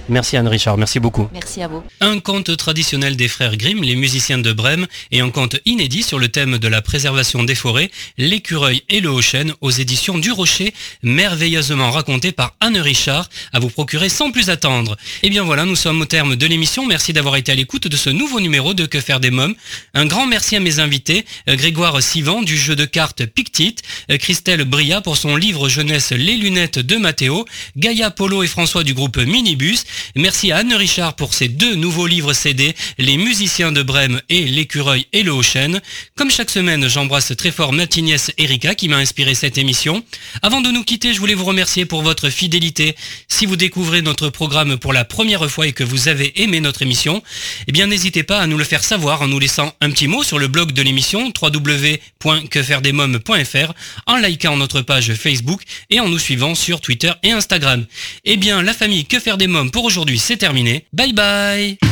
[SPEAKER 1] Merci Anne-Richard, merci beaucoup.
[SPEAKER 14] Merci à vous.
[SPEAKER 1] Un conte traditionnel des frères Grimm, les musiciens de Brême, et un conte inédit sur le thème de la préservation des forêts, l'écureuil et le haut chêne, aux éditions du Rocher, merveilleusement raconté par Anne Richard, à vous procurer sans plus attendre. Et bien voilà, nous sommes au terme de l'émission. Merci d'avoir été à l'écoute de ce nouveau numéro de Que faire des mômes. Un grand merci à mes invités, euh, Grégoire Sivan du jeu de cartes Pictite, euh, Christelle Bria pour son livre jeunesse Les lunettes de Mathéo, Gaïa Polo et François du groupe Minibus. Merci à Anne Richard pour ses deux nouveaux livres CD, Les musiciens de Brême et L'écureuil et le haut chêne. Comme chaque semaine, j'embrasse très fort ma Erika qui m'a inspiré cette émission. Avant de nous quitter, je voulais vous remercier pour votre fidélité. Si vous découvrez notre programme pour la première fois et que vous avez aimé notre émission, eh bien n'hésitez pas à nous le faire savoir en nous laissant un petit mot sur le blog de l'émission www.quefairedesmoms.fr, en likant notre page Facebook et en nous suivant sur Twitter et Instagram. Eh bien, la famille Que faire des mômes pour aujourd'hui, c'est terminé. Bye bye